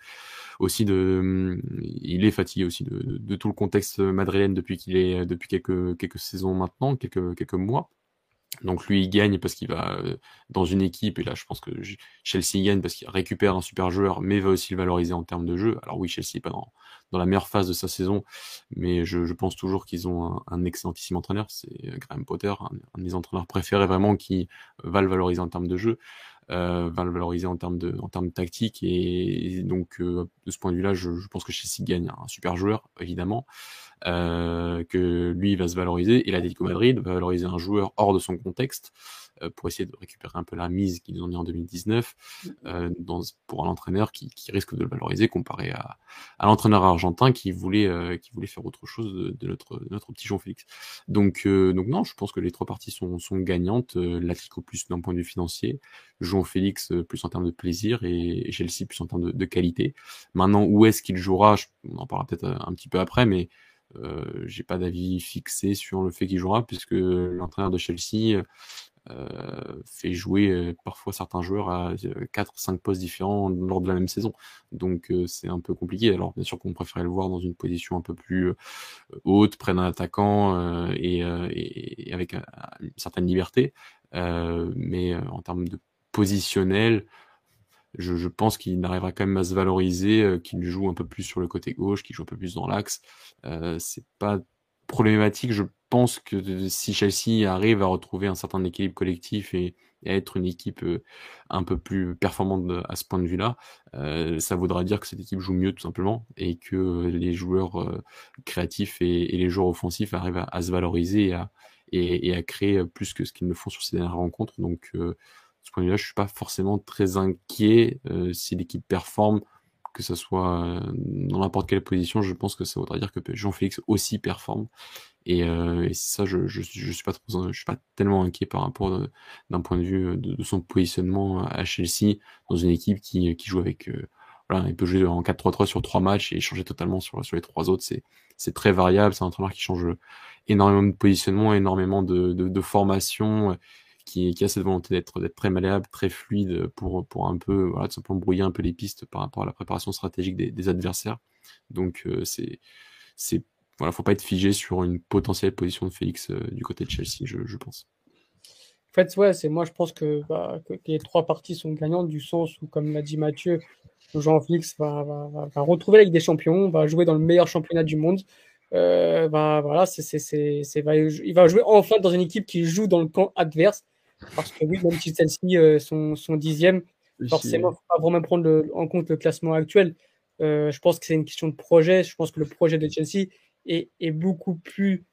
aussi de, il est fatigué aussi de, de tout le contexte madrilène depuis qu'il est, depuis quelques, quelques saisons maintenant, quelques, quelques mois. Donc lui, il gagne parce qu'il va euh, dans une équipe, et là je pense que Chelsea gagne parce qu'il récupère un super joueur, mais va aussi le valoriser en termes de jeu. Alors oui, Chelsea n'est pas dans, la meilleure phase de sa saison, mais je, pense toujours qu'ils ont un, excellentissime entraîneur, c'est euh, Graham Potter, un, un, de mes entraîneurs préférés vraiment qui va le valoriser en termes de jeu, euh, va le valoriser en termes de, en termes tactique, et, donc euh, de ce point de vue-là, je, je, pense que Chelsea gagne un super joueur, évidemment. que lui va se valoriser et l'Atlético Madrid va valoriser un joueur hors de son contexte euh, pour essayer de récupérer un peu la mise qu'ils ont mis en 2019 mmh. euh, dans, pour un entraîneur qui, qui, risque de le valoriser comparé à, à l'entraîneur argentin qui voulait, euh, qui voulait faire autre chose de, de notre, de notre petit Jean Félix. Donc, euh, donc non, je pense que les trois parties sont, sont gagnantes. Euh, L'Atlético plus d'un point de vue financier, Jean Félix plus en termes de plaisir et, et Chelsea plus en termes de, de qualité. Maintenant, où est-ce qu'il jouera On en parlera peut-être un petit peu après, mais euh, j'ai pas d'avis fixé sur le fait qu'il jouera puisque l'entraîneur de Chelsea euh, fait jouer euh, parfois certains joueurs à 4-5 postes différents lors de la même saison. Donc euh, c'est un peu compliqué. Alors bien sûr qu'on préférait le voir dans une position un peu plus haute, près d'un attaquant et, et, avec une certaine liberté. mais en termes de positionnel, je, je, pense qu'il arrivera quand même à se valoriser, qu'il joue un peu plus sur le côté gauche, qu'il joue un peu plus dans l'axe. Euh, c'est pas problématique, je pense que si Chelsea arrive à retrouver un certain équilibre collectif et, à être une équipe euh, un peu plus performante à ce point de vue-là, euh, ça voudra dire que cette équipe joue mieux tout simplement et que les joueurs euh, créatifs et, les joueurs offensifs arrivent à, se valoriser et à, créer plus que ce qu'ils ne font sur ces dernières rencontres. Donc, de ce point de vue-là, je suis pas forcément très inquiet si l'équipe performe que ce soit dans n'importe quelle position, je pense que ça voudrait dire que Jean-Félix aussi performe. Et, euh, et ça, je, je, je, suis pas je suis pas tellement inquiet par rapport d'un point de vue de, son positionnement à Chelsea dans une équipe qui, qui joue avec, euh, voilà, il peut jouer en 4-3-3 sur trois matchs et changer totalement sur, sur les trois autres. C'est, c'est très variable. C'est un entraîneur qui change énormément de positionnement, énormément de, de, de formation qui, qui a cette volonté d'être d'être très malléable, très fluide pour pour un peu voilà tout simplement brouiller un peu les pistes par rapport à la préparation stratégique des, des adversaires. Donc euh, c'est c'est voilà, faut pas être figé sur une potentielle position de Félix euh, du côté de Chelsea, je, je pense. En fait, ouais, c'est moi je pense que, bah, que, les trois parties sont gagnantes du sens où, comme l'a dit Mathieu, Jean-Félix va, va, va, retrouver la Ligue des Champions, va jouer dans le meilleur championnat du monde. Euh, bah, voilà, c'est, c'est, c'est, va, il va jouer enfin dans une équipe qui joue dans le camp adverse. Parce que oui, même si celle-ci euh, sont, sont dixième, forcément, il ne faut pas vraiment prendre en compte le classement actuel. Euh, je pense que c'est une question de projet. Je pense que le projet de Chelsea est, est beaucoup plus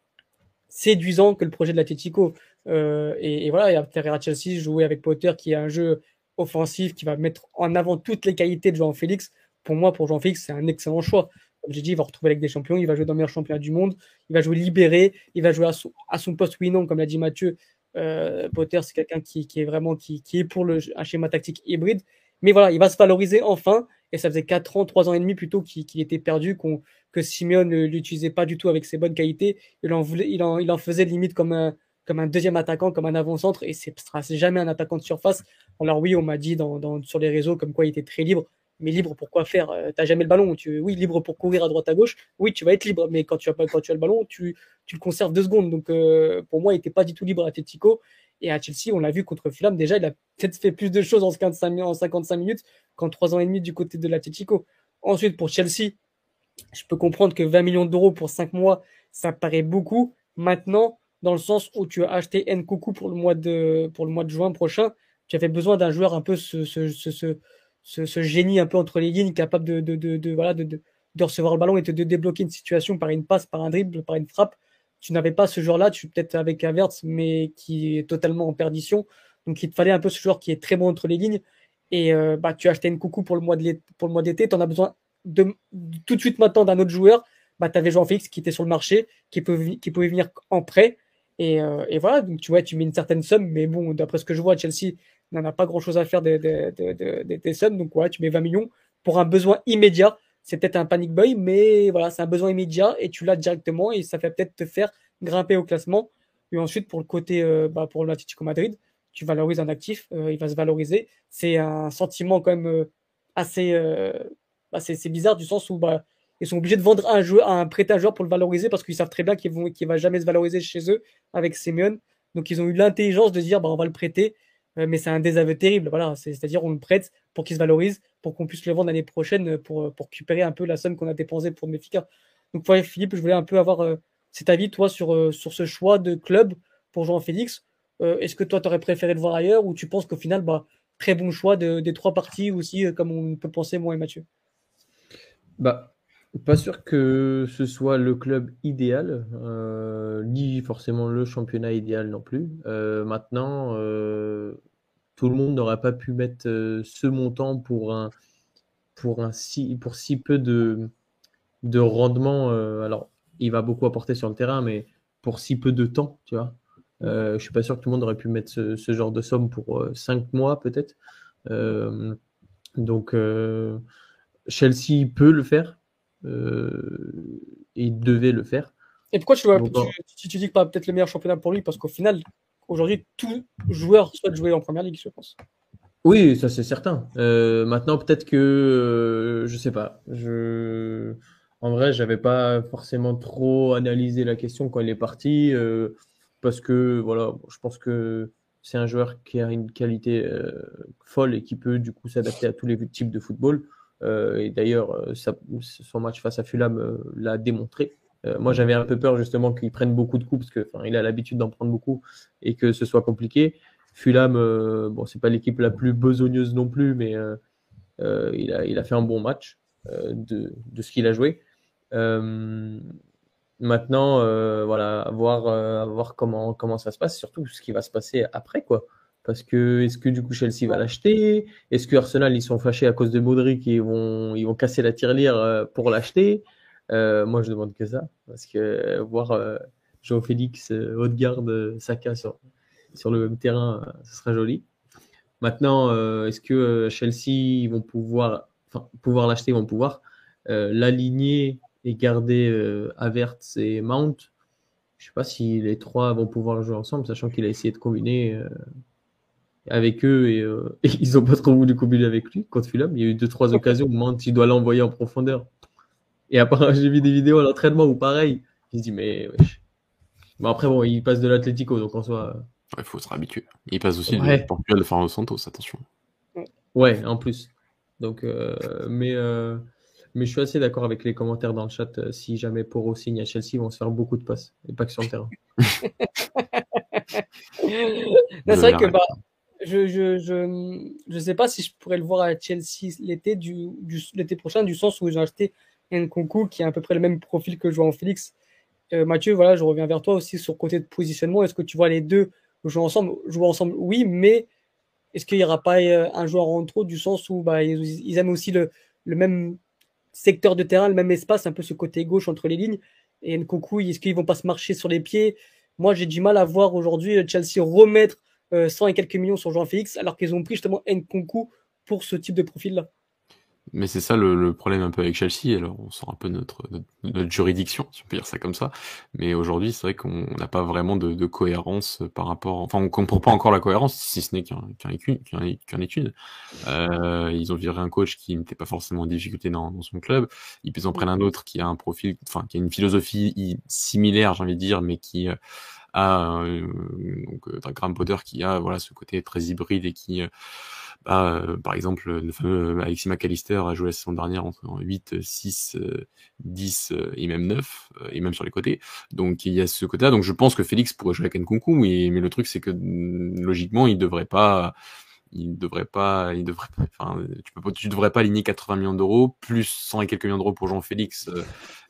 séduisant que le projet de l'Atletico. Euh, et, et, voilà, a intérêt à Chelsea jouer avec Potter qui a un jeu offensif qui va mettre en avant toutes les qualités de Jean Félix. Pour moi, pour Jean Félix, c'est un excellent choix. Comme j'ai dit, il va retrouver avec des champions, il va jouer dans le meilleur championnat du monde, il va jouer libéré, il va jouer à son, à son poste oui non, comme l'a dit Mathieu, euh, Potter, c'est quelqu'un qui, qui, est vraiment qui, qui est pour le, un schéma tactique hybride. Mais voilà, il va se valoriser enfin. Et ça faisait 4 ans, 3 ans et demi plutôt qu'il était perdu, que Simeone ne l'utilisait pas du tout avec ses bonnes qualités. Il en, voulait, il faisait limite comme un, deuxième attaquant, comme un avant-centre. Et ce sera jamais un attaquant de surface. Alors oui, on m'a dit sur les réseaux comme quoi il était très libre mais libre pour quoi faire euh, T'as jamais le ballon. Oui, libre pour courir à droite à gauche. Oui, tu vas être libre, mais quand tu as quand tu as le ballon, tu, le conserves deux secondes. Donc euh, pour moi, il n'était pas du tout libre à Atletico. Et à Chelsea, on l'a vu contre Fulham. Déjà, il a peut-être fait plus de choses en 55, en 55 minutes qu'en trois ans et demi du côté de l'Atletico. Ensuite, pour Chelsea, je peux comprendre que 20 millions d'euros pour 5 mois, ça paraît beaucoup. Maintenant, dans le sens où tu as acheté Nkoukou pour le mois de, pour le mois de juin prochain, tu avais besoin d'un joueur un peu ce, ce, ce, ce génie un peu entre les lignes, capable de, de, de, voilà, de, recevoir le ballon et de, débloquer une situation par une passe, par un dribble, par une frappe. Tu n'avais pas ce joueur-là, tu peut-être avec Havertz, mais qui est totalement en perdition. Donc il te fallait un peu ce joueur qui est très bon entre les lignes. Et euh, bah, tu as acheté une coucou pour le mois d'été, tu en as besoin de, tout de suite maintenant d'un autre joueur. Bah, tu avais Jean-Félix qui était sur le marché, qui, peut, qui pouvait venir en prêt. Et, euh, et, voilà, donc tu vois, tu mets une certaine somme, mais bon, d'après ce que je vois, Chelsea n'en a pas grand chose à faire des, des, des, sommes. Donc, ouais, tu mets 20 millions pour un besoin immédiat. C'est peut-être un panic boy, mais voilà, c'est un besoin immédiat et tu l'as directement et ça fait peut-être te faire grimper au classement. Et ensuite, pour le côté, euh, bah, pour l'Atlético Madrid, tu valorises un actif, euh, il va se valoriser. C'est un sentiment quand même euh, assez, euh, c'est bizarre du sens où bah, ils sont obligés de vendre un joueur, un prêter un joueur pour le valoriser parce qu'ils savent très bien qu'il qu'il va jamais se valoriser chez eux avec Simeone. Donc ils ont eu l'intelligence de dire, bah, on va le prêter euh, mais c'est un désaveu terrible. Voilà, c'est-à-dire on le prête pour qu'il se valorise, pour qu'on puisse le vendre l'année prochaine euh, pour, euh, récupérer un peu la somme qu'on a dépensée pour Mefica. Donc ouais, Philippe, je voulais un peu avoir cet avis toi sur, sur ce choix de club pour Jean-Félix. Est-ce que toi tu aurais préféré le voir ailleurs ou tu penses qu'au final, bah, très bon choix de, des trois parties aussi, comme on peut penser moi et Mathieu? Bah Pas sûr que ce soit le club idéal, euh, ni forcément le championnat idéal non plus. Euh, maintenant, euh, tout le monde n'aurait pas pu mettre ce montant pour un, pour un si, pour si peu de, de rendement. alors, il va beaucoup apporter sur le terrain, mais pour si peu de temps, tu vois. Je suis pas sûr que tout le monde aurait pu mettre ce, ce genre de somme pour cinq mois peut-être. donc, Chelsea peut le faire euh, et devait le faire. Et pourquoi tu, vois, tu, tu, dis que pas peut-être le meilleur championnat pour lui Parce qu'au final, aujourd'hui, tout joueur souhaite jouer en première ligue, je pense. Oui, ça c'est certain. Euh, maintenant, peut-être que euh, je sais pas. Je, en vrai, j'avais pas forcément trop analysé la question quand il est parti, euh, parce que voilà, je pense que c'est un joueur qui a une qualité euh, folle et qui peut du coup s'adapter à tous les types de football. Euh, et d'ailleurs, euh, son match face à Fulham l'a démontré. moi, j'avais un peu peur justement qu'il prenne beaucoup de coups parce qu'il a l'habitude d'en prendre beaucoup et que ce soit compliqué. Fulham, bon, c'est pas l'équipe la plus besogneuse non plus, mais il, a, fait un bon match de, ce qu'il a joué. Maintenant, voilà, voir, voir comment, comment ça se passe, surtout ce qui va se passer après, quoi. Parce que est-ce que du coup Chelsea va l'acheter? Est-ce que Arsenal ils sont fâchés à cause de Modric et ils vont ils vont casser la tirelire euh, pour l'acheter? Euh, Moi je demande que ça parce que euh, voir euh, João Félix, Haute-Garde, Saka sur, sur le même terrain, ce sera joli. Maintenant, est-ce que Chelsea ils vont pouvoir pouvoir l'acheter, ils vont pouvoir l'aligner et garder Havertz et Mount Je sais pas si les trois vont pouvoir jouer ensemble, sachant qu'il a essayé de combiner avec eux euh, et, ils ont pas trop voulu combiner avec lui contre Fulham. Il y a eu deux trois occasions où Mount il doit l'envoyer en profondeur. Et après j'ai vu des vidéos à l'entraînement où pareil, il se dit mais bon après bon il passe de l'Atlético donc en soi. Il faut se réhabituer. Il passe aussi ouais. du Portugal de Fernando Santos attention. Ouais en plus. Donc euh, mais euh, mais je suis assez d'accord avec les commentaires dans le chat. si jamais Poro signe à Chelsea, ils vont se faire beaucoup de passes et pas que sur le terrain. c'est vrai que bah, je, je, je, je sais pas si je pourrais le voir à Chelsea l'été du, du l'été prochain, du sens où j'ai acheté Nkunku qui a à peu près le même profil que Joao Félix. Euh, Mathieu, voilà, je reviens vers toi aussi sur le côté de positionnement. Est-ce que tu vois les deux jouer ensemble Jouer ensemble, oui, mais est-ce qu'il n'y aura pas euh, un joueur en trop du sens où bah, ils, ils aiment aussi le, le même secteur de terrain, le même espace, un peu ce côté gauche entre les lignes. Et Nkunku, est-ce qu'ils vont pas se marcher sur les pieds? Moi, j'ai du mal à voir aujourd'hui Chelsea remettre 100 euh, et quelques millions sur Jean-Félix, alors qu'ils ont pris justement Nkunku pour ce type de profil-là. Mais c'est ça le, le, problème un peu avec Chelsea. Alors on sort un peu notre, notre, juridiction, si on peut dire ça comme ça. Mais aujourd'hui, c'est vrai qu'on n'a pas vraiment de, de, cohérence par rapport. Enfin, on comprend pas encore la cohérence, si ce n'est qu'un qu'un qu étude. Euh, ils ont viré un coach qui n'était pas forcément en difficulté dans, dans, son club. Ils en prennent un autre qui a un profil, enfin qui a une philosophie similaire, j'ai envie de dire, mais qui à euh, donc euh, Graham Potter qui a voilà ce côté très hybride et qui euh, bah, par exemple le fameux Alexis McAllister a joué la saison dernière entre 8, 6, 10 et même 9 et même sur les côtés donc il y a ce côté là donc je pense que Félix pourrait jouer avec Nkunku mais, mais le truc c'est que mm, logiquement il devrait pas il devrait pas, il devrait enfin, tu peux tu devrais pas aligner 80 millions d'euros plus 100 et quelques millions d'euros pour Jean-Félix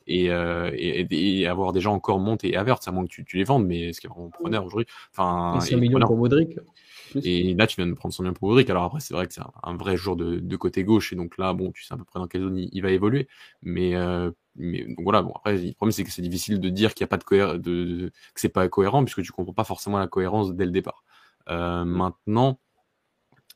et, euh, et, et, avoir déjà encore monté et Havertz, à moins que tu, tu les vendes, mais ce qui est vraiment preneur aujourd'hui? Enfin, et 100 millions pour Modric. Et là, tu viens de prendre 100 millions pour Modric. Alors après, c'est vrai que c'est un, vrai jour de, de, côté gauche, et donc là, bon, tu sais à peu près dans quelle zone il, va évoluer. Mais, euh, mais donc voilà, bon, après, le problème, c'est que c'est difficile de dire qu'il n'y a pas de, cohérence, de, de, que c'est pas cohérent, puisque tu comprends pas forcément la cohérence dès le départ. Euh, maintenant,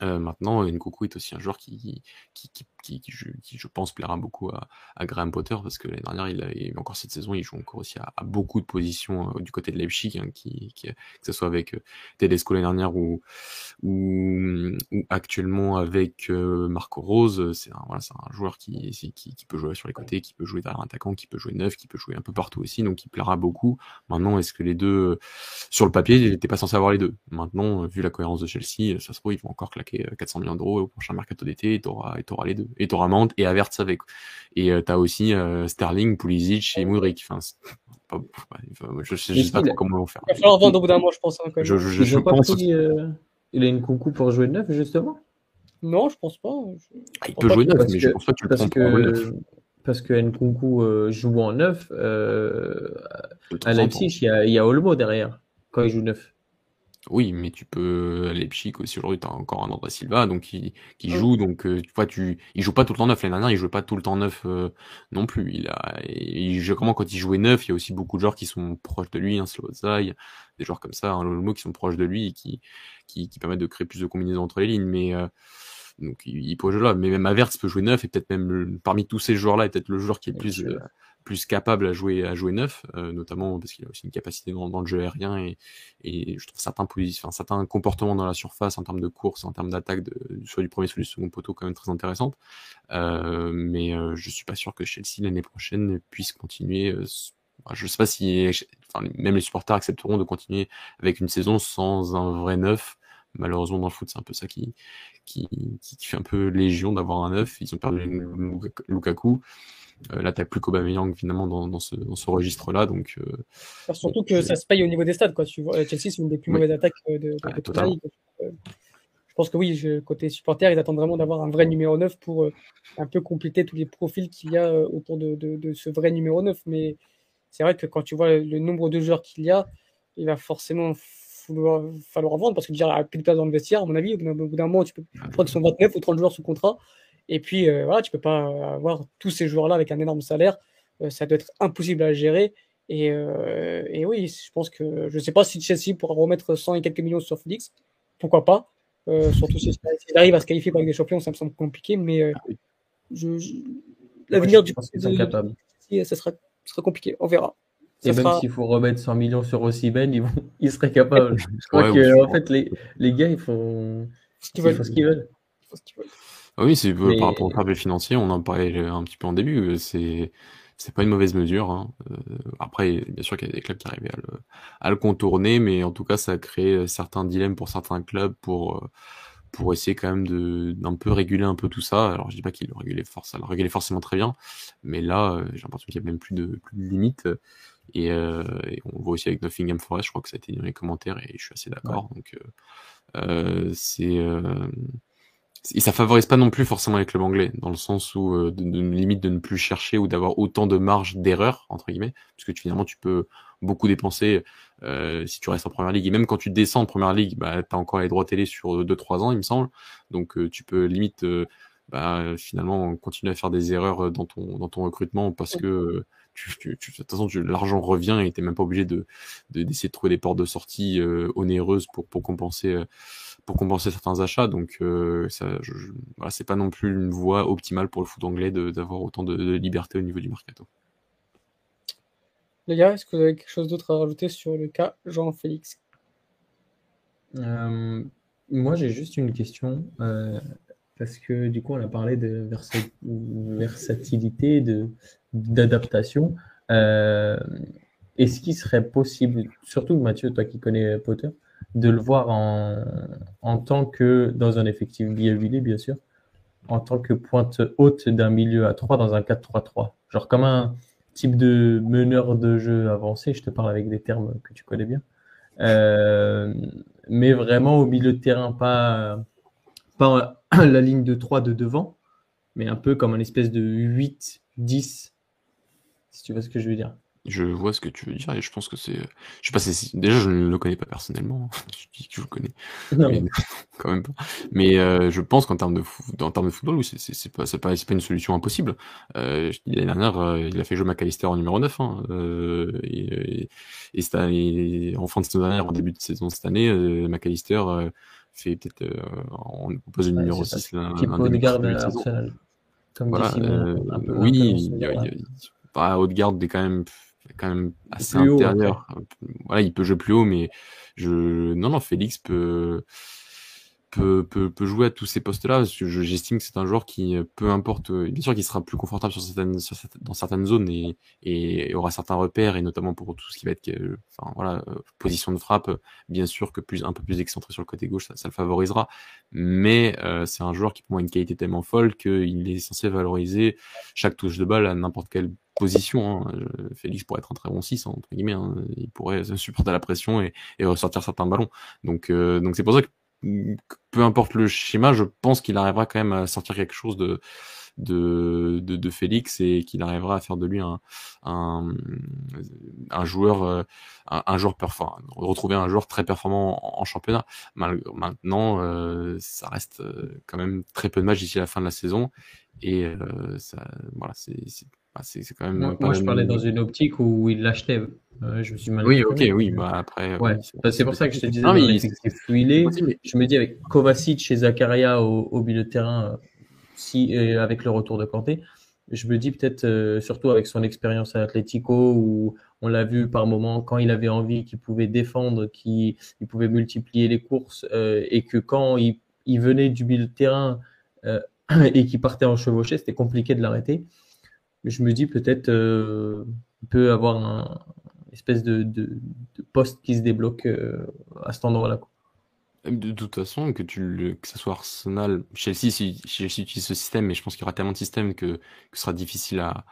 euh, maintenant, Nkoukou est aussi un joueur qui, qui, qui, qui, qui, je, qui, je pense, plaira beaucoup à, à Graham Potter parce que l'année dernière, il a, encore cette saison, il joue encore aussi à, à beaucoup de positions euh, du côté de Leipzig, hein, qui, qui, que ce soit avec euh, Tedesco l'année dernière ou, ou, ou, actuellement avec euh, Marco Rose. C'est un, voilà, c'est un joueur qui, qui, qui, peut jouer sur les côtés, qui peut jouer derrière un attaquant, qui peut jouer neuf, qui peut jouer un peu partout aussi, donc il plaira beaucoup. Maintenant, est-ce que les deux, sur le papier, il n'était pas censé avoir les deux? Maintenant, vu la cohérence de Chelsea, ça se trouve, ils vont encore claquer 400 euh, millions d'euros au prochain mercato d'été et t'auras les deux. Et t'auras Mount et Havertz avec. Et euh, t'as aussi euh, Sterling, Pulisic et Mudrik. Enfin, pas, je, sais, je sais pas trop comment vont faire. Il va falloir vendre au bout d'un mois, je pense. Hein, je, je, je pense. Pris, euh, il a une concours pour jouer neuf, justement? Non, je pense pas. Ah, il peut jouer neuf, mais que, je pense pas que tu le prends que... parce que Nkunku joue en neuf. à Leipzig, il y a, il y a Olmo derrière quand il joue neuf. Oui, mais tu peux aller Leipzig aussi aujourd'hui, tu as encore un André Silva donc qui, qui joue donc euh, tu vois tu il joue pas tout le temps neuf. L'année dernière, il jouait pas tout le temps neuf euh, non plus. Il a il, comment quand il jouait neuf, il y a aussi beaucoup de joueurs qui sont proches de lui, hein, Slozai, des joueurs comme ça, un hein, qui sont proches de lui et qui, qui qui permettent de créer plus de combinaisons entre les lignes. Mais euh, donc il, il peut jouer là, mais même Avertz peut jouer neuf et peut-être même parmi tous ces joueurs là, est peut-être le joueur qui est plus plus capable à jouer à jouer neuf, euh, notamment parce qu'il a aussi une capacité dans, dans le jeu aérien et, et je trouve certains enfin, certains comportements dans la surface en termes de course, en termes d'attaque, de, soit du premier soit du second poteau quand même très intéressantes. Euh, mais euh, je suis pas sûr que Chelsea l'année prochaine puisse continuer. Euh, je sais pas si enfin, même les supporters accepteront de continuer avec une saison sans un vrai neuf. Malheureusement dans le foot c'est un peu ça qui qui, qui fait un peu légion d'avoir un neuf. Ils ont perdu Lukaku. Euh, là, t'as plus qu'Aubameyang finalement dans, dans, ce, dans ce registre-là. Donc, euh, surtout que ça se paye au niveau des stades. Quoi. Tu vois, Chelsea, c'est une des plus mauvaises attaques de, de, euh, je pense que oui, je, côté supporter, ils attendent vraiment d'avoir un vrai numéro 9 pour un peu compléter tous les profils qu'il y a autour de, de, ce vrai numéro 9. Mais c'est vrai que quand tu vois le nombre de joueurs qu'il y a, il va forcément falloir, falloir vendre parce que déjà, a plus de place dans le vestiaire, à mon avis. Au bout d'un moment, tu peux, qu'ils sont 29 ou 30 joueurs sous contrat. Et puis, euh, voilà, tu peux pas avoir tous ces joueurs-là avec un énorme salaire. Euh, ça doit être impossible à gérer. Et, euh, et, oui, je pense que je ne sais pas si Chelsea pourra remettre 100 et quelques millions sur Félix. Pourquoi pas? Surtout si il arrive à se qualifier pour les champions, ça me semble compliqué. Mais je, l'avenir du Chelsea, ça sera, sera compliqué. On verra. et même s'il faut remettre 100 millions sur Ossiben, ils, vont... ils seraient capables. je crois que, en fait, les, les gars, ils font ce qu'ils veulent. Ils font ce qu'ils veulent. Ah oui, c'est euh, par rapport au travail financier, on en parlait un petit peu en début. Euh, c'est c'est pas une mauvaise mesure. Hein. Euh, après, bien sûr qu'il y a des clubs qui arrivaient à le, à le contourner, mais en tout cas, ça a créé certains dilemmes pour certains clubs pour pour essayer quand même de d'un peu réguler un peu tout ça. Alors je dis pas qu'il le régulait forcément très bien, mais là j'ai l'impression qu'il y a même plus de plus de limites. Et, euh, et, on voit aussi avec Nottingham Forest, je crois que ça a été dit dans les commentaires et je suis assez d'accord. Donc euh, c'est et ça favorise pas non plus forcément les clubs anglais, dans le sens où euh, de, de, limite de ne plus chercher ou d'avoir autant de marge d'erreur entre guillemets, parce que tu, finalement tu peux beaucoup dépenser euh, si tu restes en première ligue. Et même quand tu descends en première ligue, bah, tu as encore les droits télé sur 2-3 ans, il me semble. Donc euh, tu peux limite bah, finalement continuer à faire des erreurs dans ton, dans ton recrutement parce que tu, tu, tu, de toute façon, l'argent revient et tu même pas obligé de d'essayer de, trouver des portes de sortie onéreuses pour, pour compenser pour compenser certains achats. Donc, euh, ça, je, voilà, c'est pas non plus une voie optimale pour le foot anglais d'avoir autant de, liberté au niveau du mercato. Les gars, est-ce que vous avez quelque chose d'autre à rajouter sur le cas Jean-Félix? Euh, Moi, j'ai juste une question. Euh, parce que du coup, on a parlé de versatilité, d'adaptation. Est-ce qu'il serait possible, surtout Mathieu, toi qui connais Potter, de le voir en, en tant que, dans un effectif bienveillant, bien sûr, en tant que pointe haute d'un milieu à 3 dans un 4-3-3. Genre comme un type de meneur de jeu avancé, je te parle avec des termes que tu connais bien. Euh, mais vraiment au milieu de terrain, pas, pas la ligne de 3 de devant, mais un peu comme une espèce de 8-10, si tu vois ce que je veux dire. Je vois ce que tu veux dire et je pense que c'est. Je sais pas si déjà je ne le connais pas personnellement. je dis que je le connais, non. mais quand même pas. Mais euh, je pense qu'en termes de en termes de football, oui, c'est pas pas, pas une solution impossible. Euh, l'année dernière, euh, il a fait jouer McAllister en numéro 9 hein, et, et, en fin de saison dernière, en début de saison cette année, McAllister fait peut-être on propose une numéro 6 là, un, de garde Arsenal. Comme voilà, oui, il y a, il y a, bah, Haute-Garde est quand même quand même assez intérieur. Voilà, il peut jouer plus haut, mais je non non Félix peut peut, peut, peut jouer à tous ces postes-là. Parce que j'estime que c'est un joueur qui, peu importe, bien sûr qu'il sera plus confortable sur certaines, sur dans certaines zones et, et, aura certains repères, et notamment pour tout ce qui va être, enfin voilà, position de frappe. Bien sûr que plus un peu plus excentré sur le côté gauche, ça, ça le favorisera. Mais euh, c'est un joueur qui pour a une qualité tellement folle qu'il est censé valoriser chaque touche de balle à n'importe quelle position. Hein. Félix pourrait être un très bon 6, entre guillemets. Hein. Il pourrait supporter la pression et, et ressortir certains ballons. Donc, euh, donc c'est pour ça que peu importe le schéma, je pense qu'il arrivera quand même à sortir quelque chose de, de, de, Félix et qu'il arrivera à faire de lui un, un, un joueur, euh, un, joueur performant, retrouver un joueur très performant en, championnat. Maintenant, euh, ça reste euh, quand même très peu de matchs d'ici la fin de la saison et ça, voilà, c'est c'est quand même. Moi, je parlais dans une optique où il l'achetait. je me suis mal. Oui, ok, oui. Bah après. Ouais. c'est pour ça que je te disais. Non, mais c'est Je me dis avec Kovacic et Zakaria au, au milieu de terrain, si avec le retour de Kanté, je me dis peut-être euh, surtout avec son expérience à Atletico où on l'a vu par moment quand il avait envie qu'il pouvait défendre, qu'il pouvait multiplier les courses euh, et que quand il, venait du milieu de terrain euh, et qu'il partait en chevauché, c'était compliqué de l'arrêter. Je me dis peut-être il peut avoir un espèce de, poste qui se débloque à cet endroit-là. De toute façon, que tu que ce soit Arsenal, Chelsea, Chelsea utilise ce système, mais je pense qu'il y aura tellement de systèmes que, que ce sera difficile à,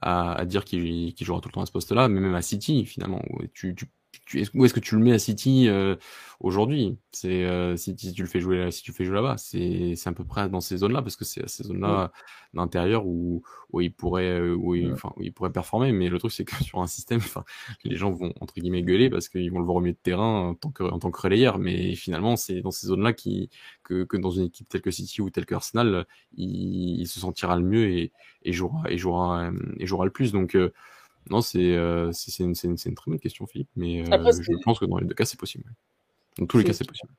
à, à dire qu'il jouera tout le temps à ce poste-là, mais même à City, finalement, tu, tu où est-ce que tu le mets à City euh, aujourd'hui? C'est euh, si, tu le fais jouer, si tu fais jouer là-bas, c'est c'est à peu près dans ces zones-là parce que c'est à ces zones-là d'intérieur où où il pourrait euh, où il, enfin où il pourrait performer. Mais le truc c'est que sur un système, enfin les gens vont entre guillemets gueuler parce qu'ils vont le voir au milieu de terrain en tant que en tant que relayeur. Mais finalement c'est dans ces zones-là qui que que dans une équipe telle que City ou telle que Arsenal, il, il se sentira le mieux et et jouera et jouera et jouera le plus. Donc non, euh, c'est une, une, une, très bonne question, Philippe, mais euh, je pense que dans les deux cas, c'est possible. Dans tous les cas, c'est possible.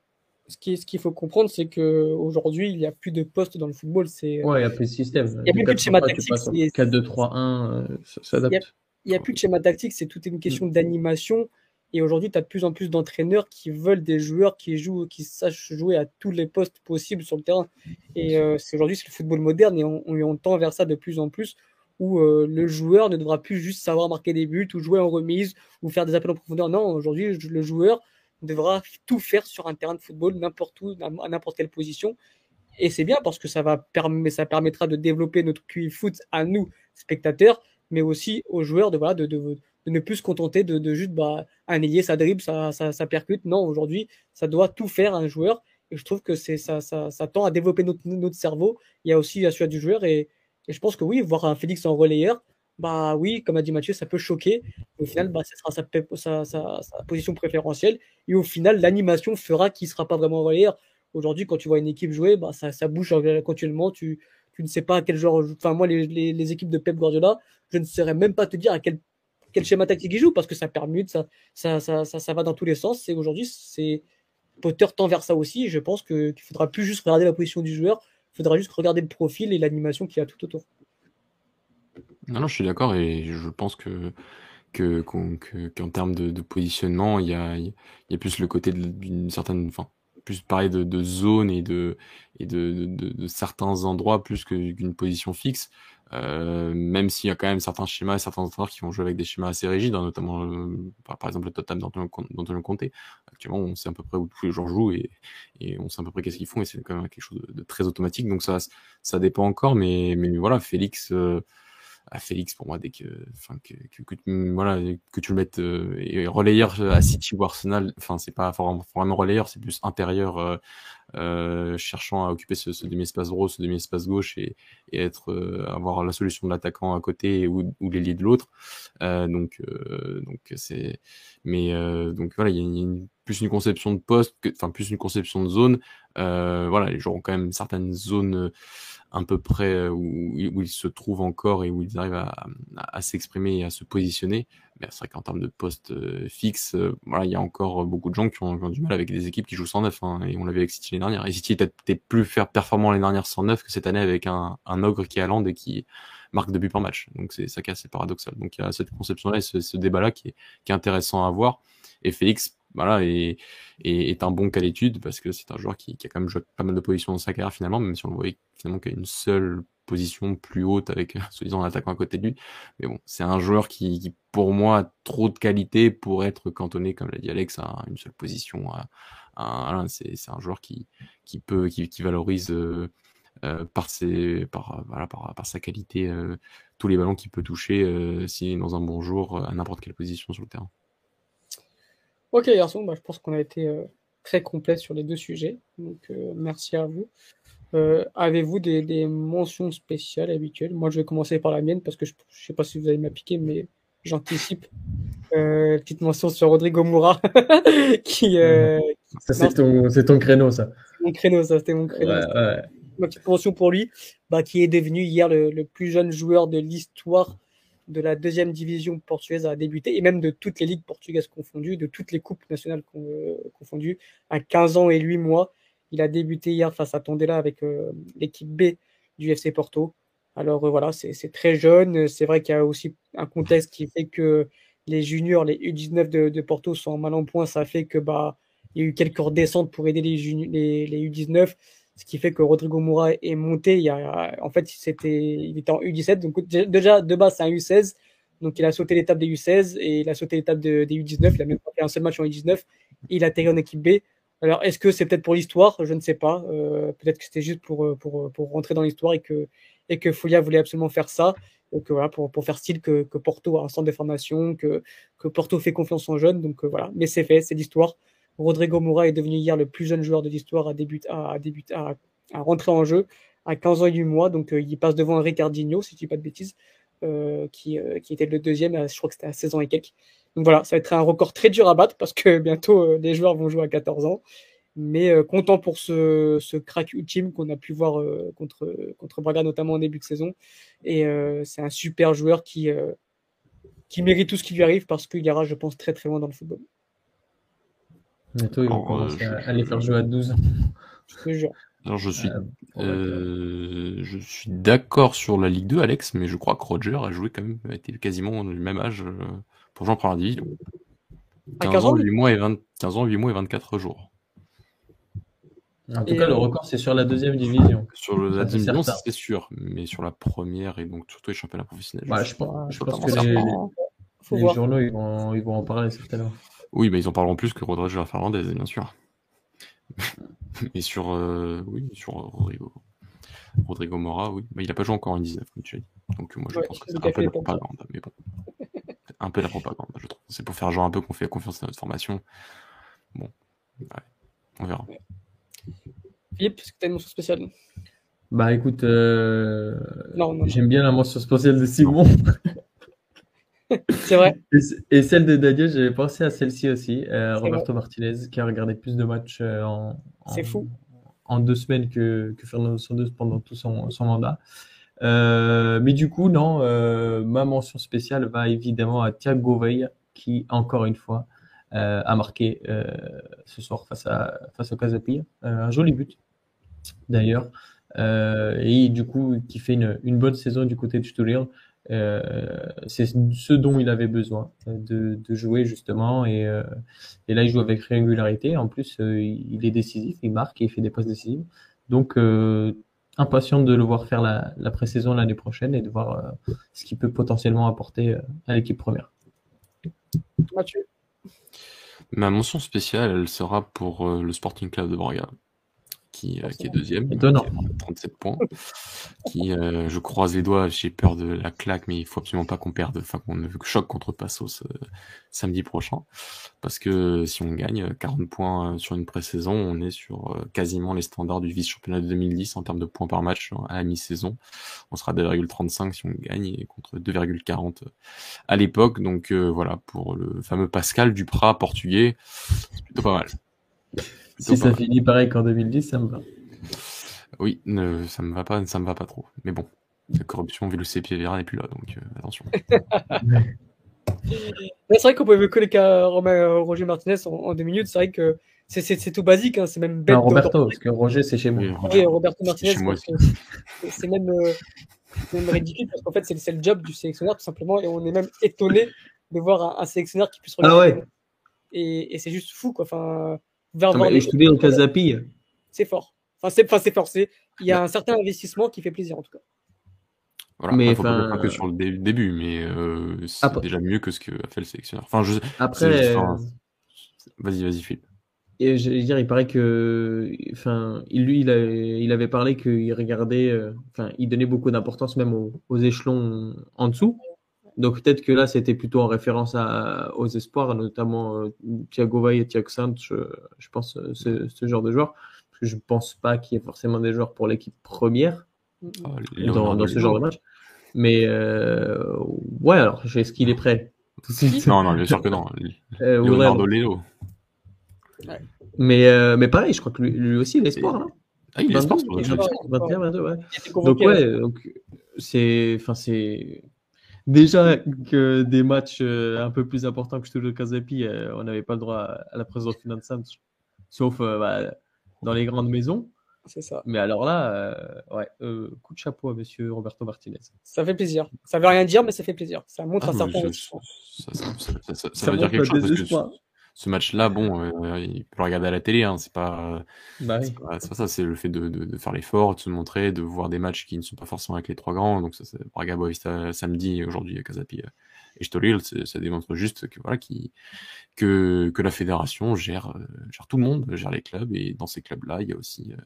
Ce qu'il ce qu'il faut comprendre, c'est qu'aujourd'hui, il n'y a plus de postes dans le football. C'est, ouais, il n'y a plus de système. Il n'y a plus de schéma tactique. 4-2-3-1, ça s'adapte. Il n'y a, plus de schéma tactique, c'est toute une question mm. d'animation. Et aujourd'hui, tu as de plus en plus d'entraîneurs qui veulent des joueurs qui jouent, qui sachent jouer à tous les postes possibles sur le terrain. Et euh, aujourd'hui, c'est le football moderne et on, on, tend vers ça de plus en plus où euh, le joueur ne devra plus juste savoir marquer des buts ou jouer en remise ou faire des appels en profondeur. Non, aujourd'hui, le joueur devra tout faire sur un terrain de football, n'importe où, à n'importe quelle position. Et c'est bien parce que ça, va ça permettra de développer notre QI foot à nous, spectateurs, mais aussi aux joueurs de, ne plus se contenter de, juste bah, un ailier, ça dribble, ça, percute. Non, aujourd'hui, ça doit tout faire un joueur. Et je trouve que ça, tend à développer notre, notre cerveau. Il y a aussi la suite du joueur. Et, et je pense que oui, voir un Félix en relayeur, bah oui, comme a dit Mathieu, ça peut choquer. Au final, bah, ce sera sa, position préférentielle. Et au final, l'animation fera qu'il ne sera pas vraiment relayeur. Aujourd'hui, quand tu vois une équipe jouer, bah, ça, ça bouge continuellement. Tu, tu ne sais pas à quel genre. Enfin, moi, les, équipes de Pep Guardiola, je ne saurais même pas te dire à quel, quel schéma tactique il joue parce que ça permute, ça, ça, ça, ça, va dans tous les sens. Et aujourd'hui, c'est Potter tend vers ça aussi. Je pense qu'il faudra plus juste regarder la position du joueur, faudra juste regarder le profil et l'animation qu'il y a tout autour. Non, je suis d'accord et je pense que que qu'en termes de, positionnement, il y a, il plus le côté d'une certaine, enfin, plus parler de, de zone et de et de, de, certains endroits plus qu'une position fixe. Euh, même s'il y a quand même certains schémas et certains entraîneurs qui vont jouer avec des schémas assez rigides, hein, notamment euh, par, exemple le Tottenham d'Antonio Conte. Actuellement, on sait à peu près où tous les joueurs jouent et, et on sait à peu près qu'est-ce qu'ils font et c'est quand même quelque chose de, très automatique. Donc ça, ça dépend encore, mais, mais voilà, Félix. Euh, à Félix pour moi dès que enfin que, que, que, voilà que tu le mettes euh, et relayeur à City ou Arsenal enfin c'est pas vraiment relayeur c'est plus intérieur euh, euh, cherchant à occuper ce, ce demi-espace droit ce demi-espace gauche et, et être euh, avoir la solution de l'attaquant à côté ou, ou l'ailier de l'autre. Donc donc c'est mais donc voilà il y a, une, plus une conception de poste enfin plus une conception de zone voilà les joueurs ont quand même certaines zones à peu près euh, où, où, ils se trouvent encore et où ils arrivent à, à, s'exprimer et à se positionner. Mais c'est vrai qu'en termes de poste euh, fixe, euh, voilà, il y a encore beaucoup de gens qui ont, du mal avec des équipes qui jouent 109. Hein, et on l'avait avec City l'année dernière. Et City était plus performant l'année dernière 109 que cette année avec un, un ogre qui est à land et qui marque de buts par match. Donc c'est ça qui est paradoxal. Donc il y a cette conception-là et ce, ce débat-là qui est, qui est intéressant à voir. Et Félix voilà, et, est un bon cas d'étude parce que c'est un joueur qui, qui, a quand même joué pas mal de positions dans sa carrière finalement, même si on le voyait finalement qu'il a une seule position plus haute avec soi-disant un attaquant à côté de lui. Mais bon, c'est un joueur qui, qui, pour moi, a trop de qualité pour être cantonné, comme l'a dit Alex, à une seule position. C'est, un joueur qui, qui peut, qui, qui valorise euh, euh, par, ses, par, voilà, par, par sa qualité euh, tous les ballons qu'il peut toucher euh, est dans un bon jour à n'importe quelle position sur le terrain. Ok, garçon, bah, je pense qu'on a été euh, très complet sur les deux sujets. Donc, euh, merci à vous. Euh, avez-vous des, mentions spéciales habituelles? Moi, je vais commencer par la mienne parce que je ne sais pas si vous allez m'appliquer, mais j'anticipe. Petite mention sur Rodrigo Moura. qui, euh, c'est ton, ton, créneau, ça. Mon créneau, ça, c'était mon créneau. Ma petite mention pour lui, bah, qui est devenu hier le, plus jeune joueur de l'histoire de la deuxième division portugaise à débuter, et même de toutes les ligues portugaises confondues, de toutes les coupes nationales confondues, à 15 ans et 8 mois. Il a débuté hier face à Tondela avec euh, l'équipe B du FC Porto. Alors euh, voilà, c'est très jeune. C'est vrai qu'il y a aussi un contexte qui fait que les juniors, les U19 de, Porto sont en mal en point. Ça fait que bah il y a eu quelques redescentes pour aider les, U19, ce qui fait que Rodrigo Moura est monté. En fait, c'était, il était en U17, donc déjà de base c'est un U16, donc il a sauté l'étape des U16 et il a sauté l'étape des U19. Il a même pas fait un seul match en U19. Et il a atterri en équipe B. Alors, est-ce que c'est peut-être pour l'histoire? Je ne sais pas. Euh, peut-être que c'était juste pour, euh, pour, pour, rentrer dans l'histoire et que, et que voulait absolument faire ça. Donc voilà, pour, pour faire style que, Porto a un centre de formation, que, que Porto fait confiance en jeunes. Donc euh, voilà, mais c'est fait, c'est l'histoire. Rodrigo Moura est devenu hier le plus jeune joueur de l'histoire à, début, à, rentrer en jeu à 15 ans et 8 mois. Donc il passe devant Ricardinho, si je ne dis pas de bêtises, qui, qui était le deuxième, je crois que c'était à 16 ans et quelques. Donc voilà, ça va être un record très dur à battre parce que bientôt euh, les joueurs vont jouer à 14 ans. Mais euh, content pour ce, crack ultime qu'on a pu voir euh, contre, contre Braga, notamment en début de saison. Et c'est un super joueur qui, qui mérite tout ce qui lui arrive parce qu'il ira, je pense, très très loin dans le football. Bientôt, il va commencer à les faire jouer à 12. Je te jure. Alors je suis, je suis d'accord sur la Ligue 2, Alex, mais je crois que Roger a joué quand même, a été quasiment du même âge pour jouer en première division. 15 ans, 8 mois et 20... 15 ans, 8 mois et 24 jours. En tout cas, le record, c'est sur la deuxième division. Sur la deuxième division, c'est sûr. Mais sur la première et donc surtout les championnats professionnels. je, je, pense, je pense que les, les journaux, ils vont, ils vont en parler certainement. Oui, mais ils en parleront plus que Rodrigo Fernandez, bien sûr. Et sur, euh, oui, sur Rodrigo. Rodrigo Mora, oui. Mais il n'a pas joué encore en 19, comme tu as dit. Donc moi, je pense que c'est un peu de propagande. Mais bon un peu la propagande, je trouve. C'est pour faire genre un peu qu'on fait confiance à notre formation. Bon, on verra. Philippe, est-ce que tu as une mention spéciale? Bah écoute, euh, j'aime bien la mention spéciale de Simon. C'est vrai. Et, celle de Daniel, j'avais pensé à celle-ci aussi, euh, Roberto Martinez, qui a regardé plus de matchs euh, en, fou. en deux semaines que, que Fernando Santos pendant tout son, son mandat. Euh, mais du coup, non, euh, ma mention spéciale va évidemment à Thiago Veil, qui, encore une fois, euh, a marqué ce soir face à, face au Casapia. un joli but, d'ailleurs. et du coup, qui fait une, une, bonne saison du côté de Sturil. C'est ce dont il avait besoin de, de jouer justement et, et, là il joue avec régularité en plus il est décisif il marque et il fait des passes décisives donc impatient de le voir faire la, la pré-saison l'année prochaine et de voir euh, ce qu'il peut potentiellement apporter euh, à l'équipe première. Mathieu? Ma mention spéciale, elle sera pour euh, le Sporting Club de Braga qui, euh, qui est deuxième, Étonnant. 37 points. qui, euh, je croise les doigts, j'ai peur de la claque, mais il faut absolument pas qu'on perde, enfin qu'on ne choque contre Passos euh, samedi prochain, parce que si on gagne 40 points sur une pré-saison, on est sur quasiment les standards du vice-championnat de 2010 en termes de points par match à la mi-saison. On sera 2,35 si on gagne et contre 2,40 à l'époque. Donc voilà, pour le fameux Pascal Duprat portugais, c'est plutôt pas mal. Si ça finit pareil qu'en 2010, ça me va. Oui, ça me va pas, ça me va pas trop. Mais bon, la corruption, vu le CP Vera n'est plus là, donc euh, attention. c'est vrai qu'on peut coller qu'à euh, Roger Martinez en, deux minutes. C'est vrai que c'est tout basique, hein, c'est même bête. Non, Roberto, parce que Roger, c'est chez moi. Oui, Roberto Martinez, c'est même, euh, même, ridicule parce qu'en fait, c'est le job du sélectionneur, tout simplement, et on est même étonné de voir un, sélectionneur qui puisse regarder. Ah ouais. Et, et c'est juste fou, quoi. Enfin, c'est fort. Enfin, c'est enfin, forcé. Il y a un certain investissement qui fait plaisir, en tout cas. Voilà, mais enfin, pas que sur le début, mais euh, c'est déjà mieux que ce que a fait le sélectionneur. Enfin, je... Après, vas-y, vas-y, Philippe. Et je veux dire, il paraît que, enfin, lui, il, il avait parlé qu'il regardait, euh, enfin, il donnait beaucoup d'importance même aux, échelons en dessous. Donc peut-être que là, c'était plutôt en référence à, aux espoirs, notamment euh, Thiago Valle et Thiago Santos, je, pense, euh, ce, ce, genre de joueur. que je pense pas qu'il y ait forcément des joueurs pour l'équipe première Ah, dans, dans ce genre de match. Mais euh, ouais, alors est-ce qu'il est prêt? Tout de suite Non, non, bien sûr que non. Euh. Leonardo Leo. Mais, euh, mais pareil, je crois que lui, lui aussi, il a espoir. Là. Ah, il est 22, sport sur le il chat. a 21, 22, ouais. Donc ouais, donc c'est, enfin c'est déjà que des matchs euh, un peu plus importants que Studio Casapi, euh, on n'avait pas le droit à, la présence financière, sauf euh, bah, dans les grandes maisons. C'est ça. Mais alors là, euh, ouais, euh, coup de chapeau à Monsieur Roberto Martinez. Ça fait plaisir. Ça veut rien dire, mais ça fait plaisir. Ça montre Ah, un certain ça, ça- ça- ça- ça- ça Ça veut dire quelque chose. Ce, match-là, bon, euh, il peut le regarder à la télé, hein, c'est pas, Bah oui. pas, ça, c'est le fait de, de, de faire l'effort, de se montrer, de voir des matchs qui ne sont pas forcément avec les trois grands. Donc ça, c'est Braga Boavista samedi, et aujourd'hui Casapi et ça démontre juste que voilà, qui, que, que la fédération gère, euh, gère tout le monde, gère les clubs, et dans ces clubs-là, il y a aussi, euh,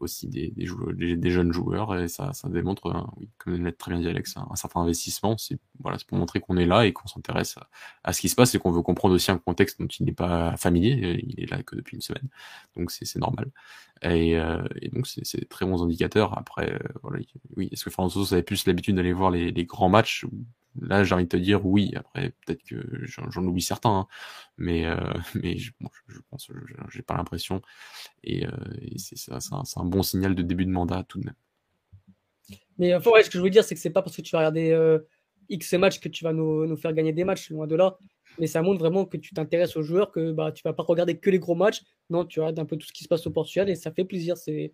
aussi des, des, joueurs, des, jeunes joueurs, et ça, ça démontre, oui, comme l'a très bien dit Alex, un, certain investissement. C'est voilà, pour montrer qu'on est là et qu'on s'intéresse à, à ce qui se passe et qu'on veut comprendre aussi un contexte dont il n'est pas familier. Il est là que depuis une semaine, donc c'est normal. Et, euh, et donc c'est très bons indicateurs. Après, euh, oui, est-ce que Santos avait plus l'habitude d'aller voir les, grands matchs? Là, j'ai envie de te dire oui. Après, peut-être que j'en oublie certains, hein. mais euh, mais je, je, pense, j'ai pas l'impression. Et, euh, c'est un, bon signal de début de mandat tout de même. Mais enfin, ce que je veux dire, c'est que c'est pas parce que tu vas regarder X matchs que tu vas nous faire gagner des matchs, loin de là. Mais ça montre vraiment que tu t'intéresses aux joueurs, que bah, tu vas pas regarder que les gros matchs. Non, tu regardes un peu tout ce qui se passe au Portugal et ça fait plaisir. C'est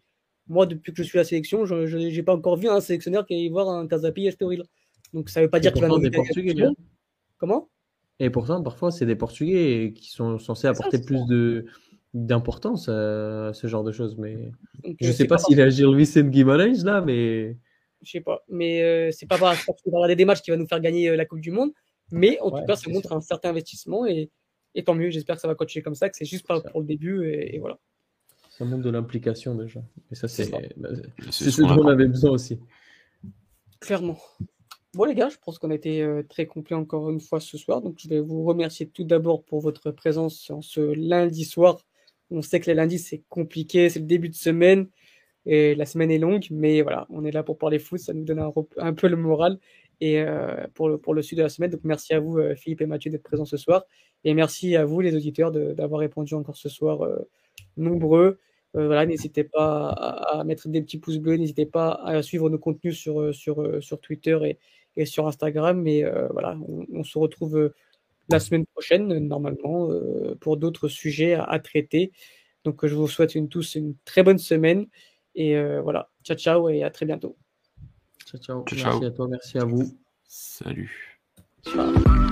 Moi, depuis que je suis à la sélection, je n'ai pas encore vu un sélectionneur qui aille voir un Casapi Estoril. Donc ça veut pas Et dire qu'il va nous des Portugais. hein. Comment? Et pourtant, parfois, c'est des Portugais qui sont censés apporter plus ça. de d'importance à ce genre de choses. Mais Donc, je euh, sais pas s'il a Gilles Vicente Guimarães là, mais Je sais pas. Mais euh, c'est pas parce qu'on va regarder des matchs qui va nous faire gagner euh, la Coupe du Monde. Mais en Ouais, tout cas, ça montre sûr. un certain investissement et, et tant mieux. J'espère que ça va continuer comme ça, que c'est juste pas pour le début et, et voilà. ça montre de l'implication déjà. Et ça, C'est bah, ce dont on avait besoin aussi. Clairement. Bon les gars, je pense qu'on a été euh, très complet encore une fois ce soir. Donc je vais vous remercier tout d'abord pour votre présence en ce lundi soir. On sait que les lundis c'est compliqué, c'est le début de semaine et la semaine est longue, mais voilà, on est là pour parler foot, ça nous donne un peu le moral et euh, pour le pour le sud de la semaine. Donc merci à vous euh, Philippe et Mathieu d'être présents ce soir et merci à vous les auditeurs d'avoir répondu encore ce soir euh, nombreux. Voilà, n'hésitez pas à, mettre des petits pouces bleus, n'hésitez pas à suivre nos contenus sur, sur, sur Twitter et, et sur Instagram. Mais voilà, on, se retrouve la semaine prochaine, normalement, pour d'autres sujets à, traiter. Donc, je vous souhaite une, tous une très bonne semaine. Et voilà, ciao, ciao et à très bientôt. Ciao, ciao. Ciao, Merci ciao. à toi, merci à vous. Salut. Ciao.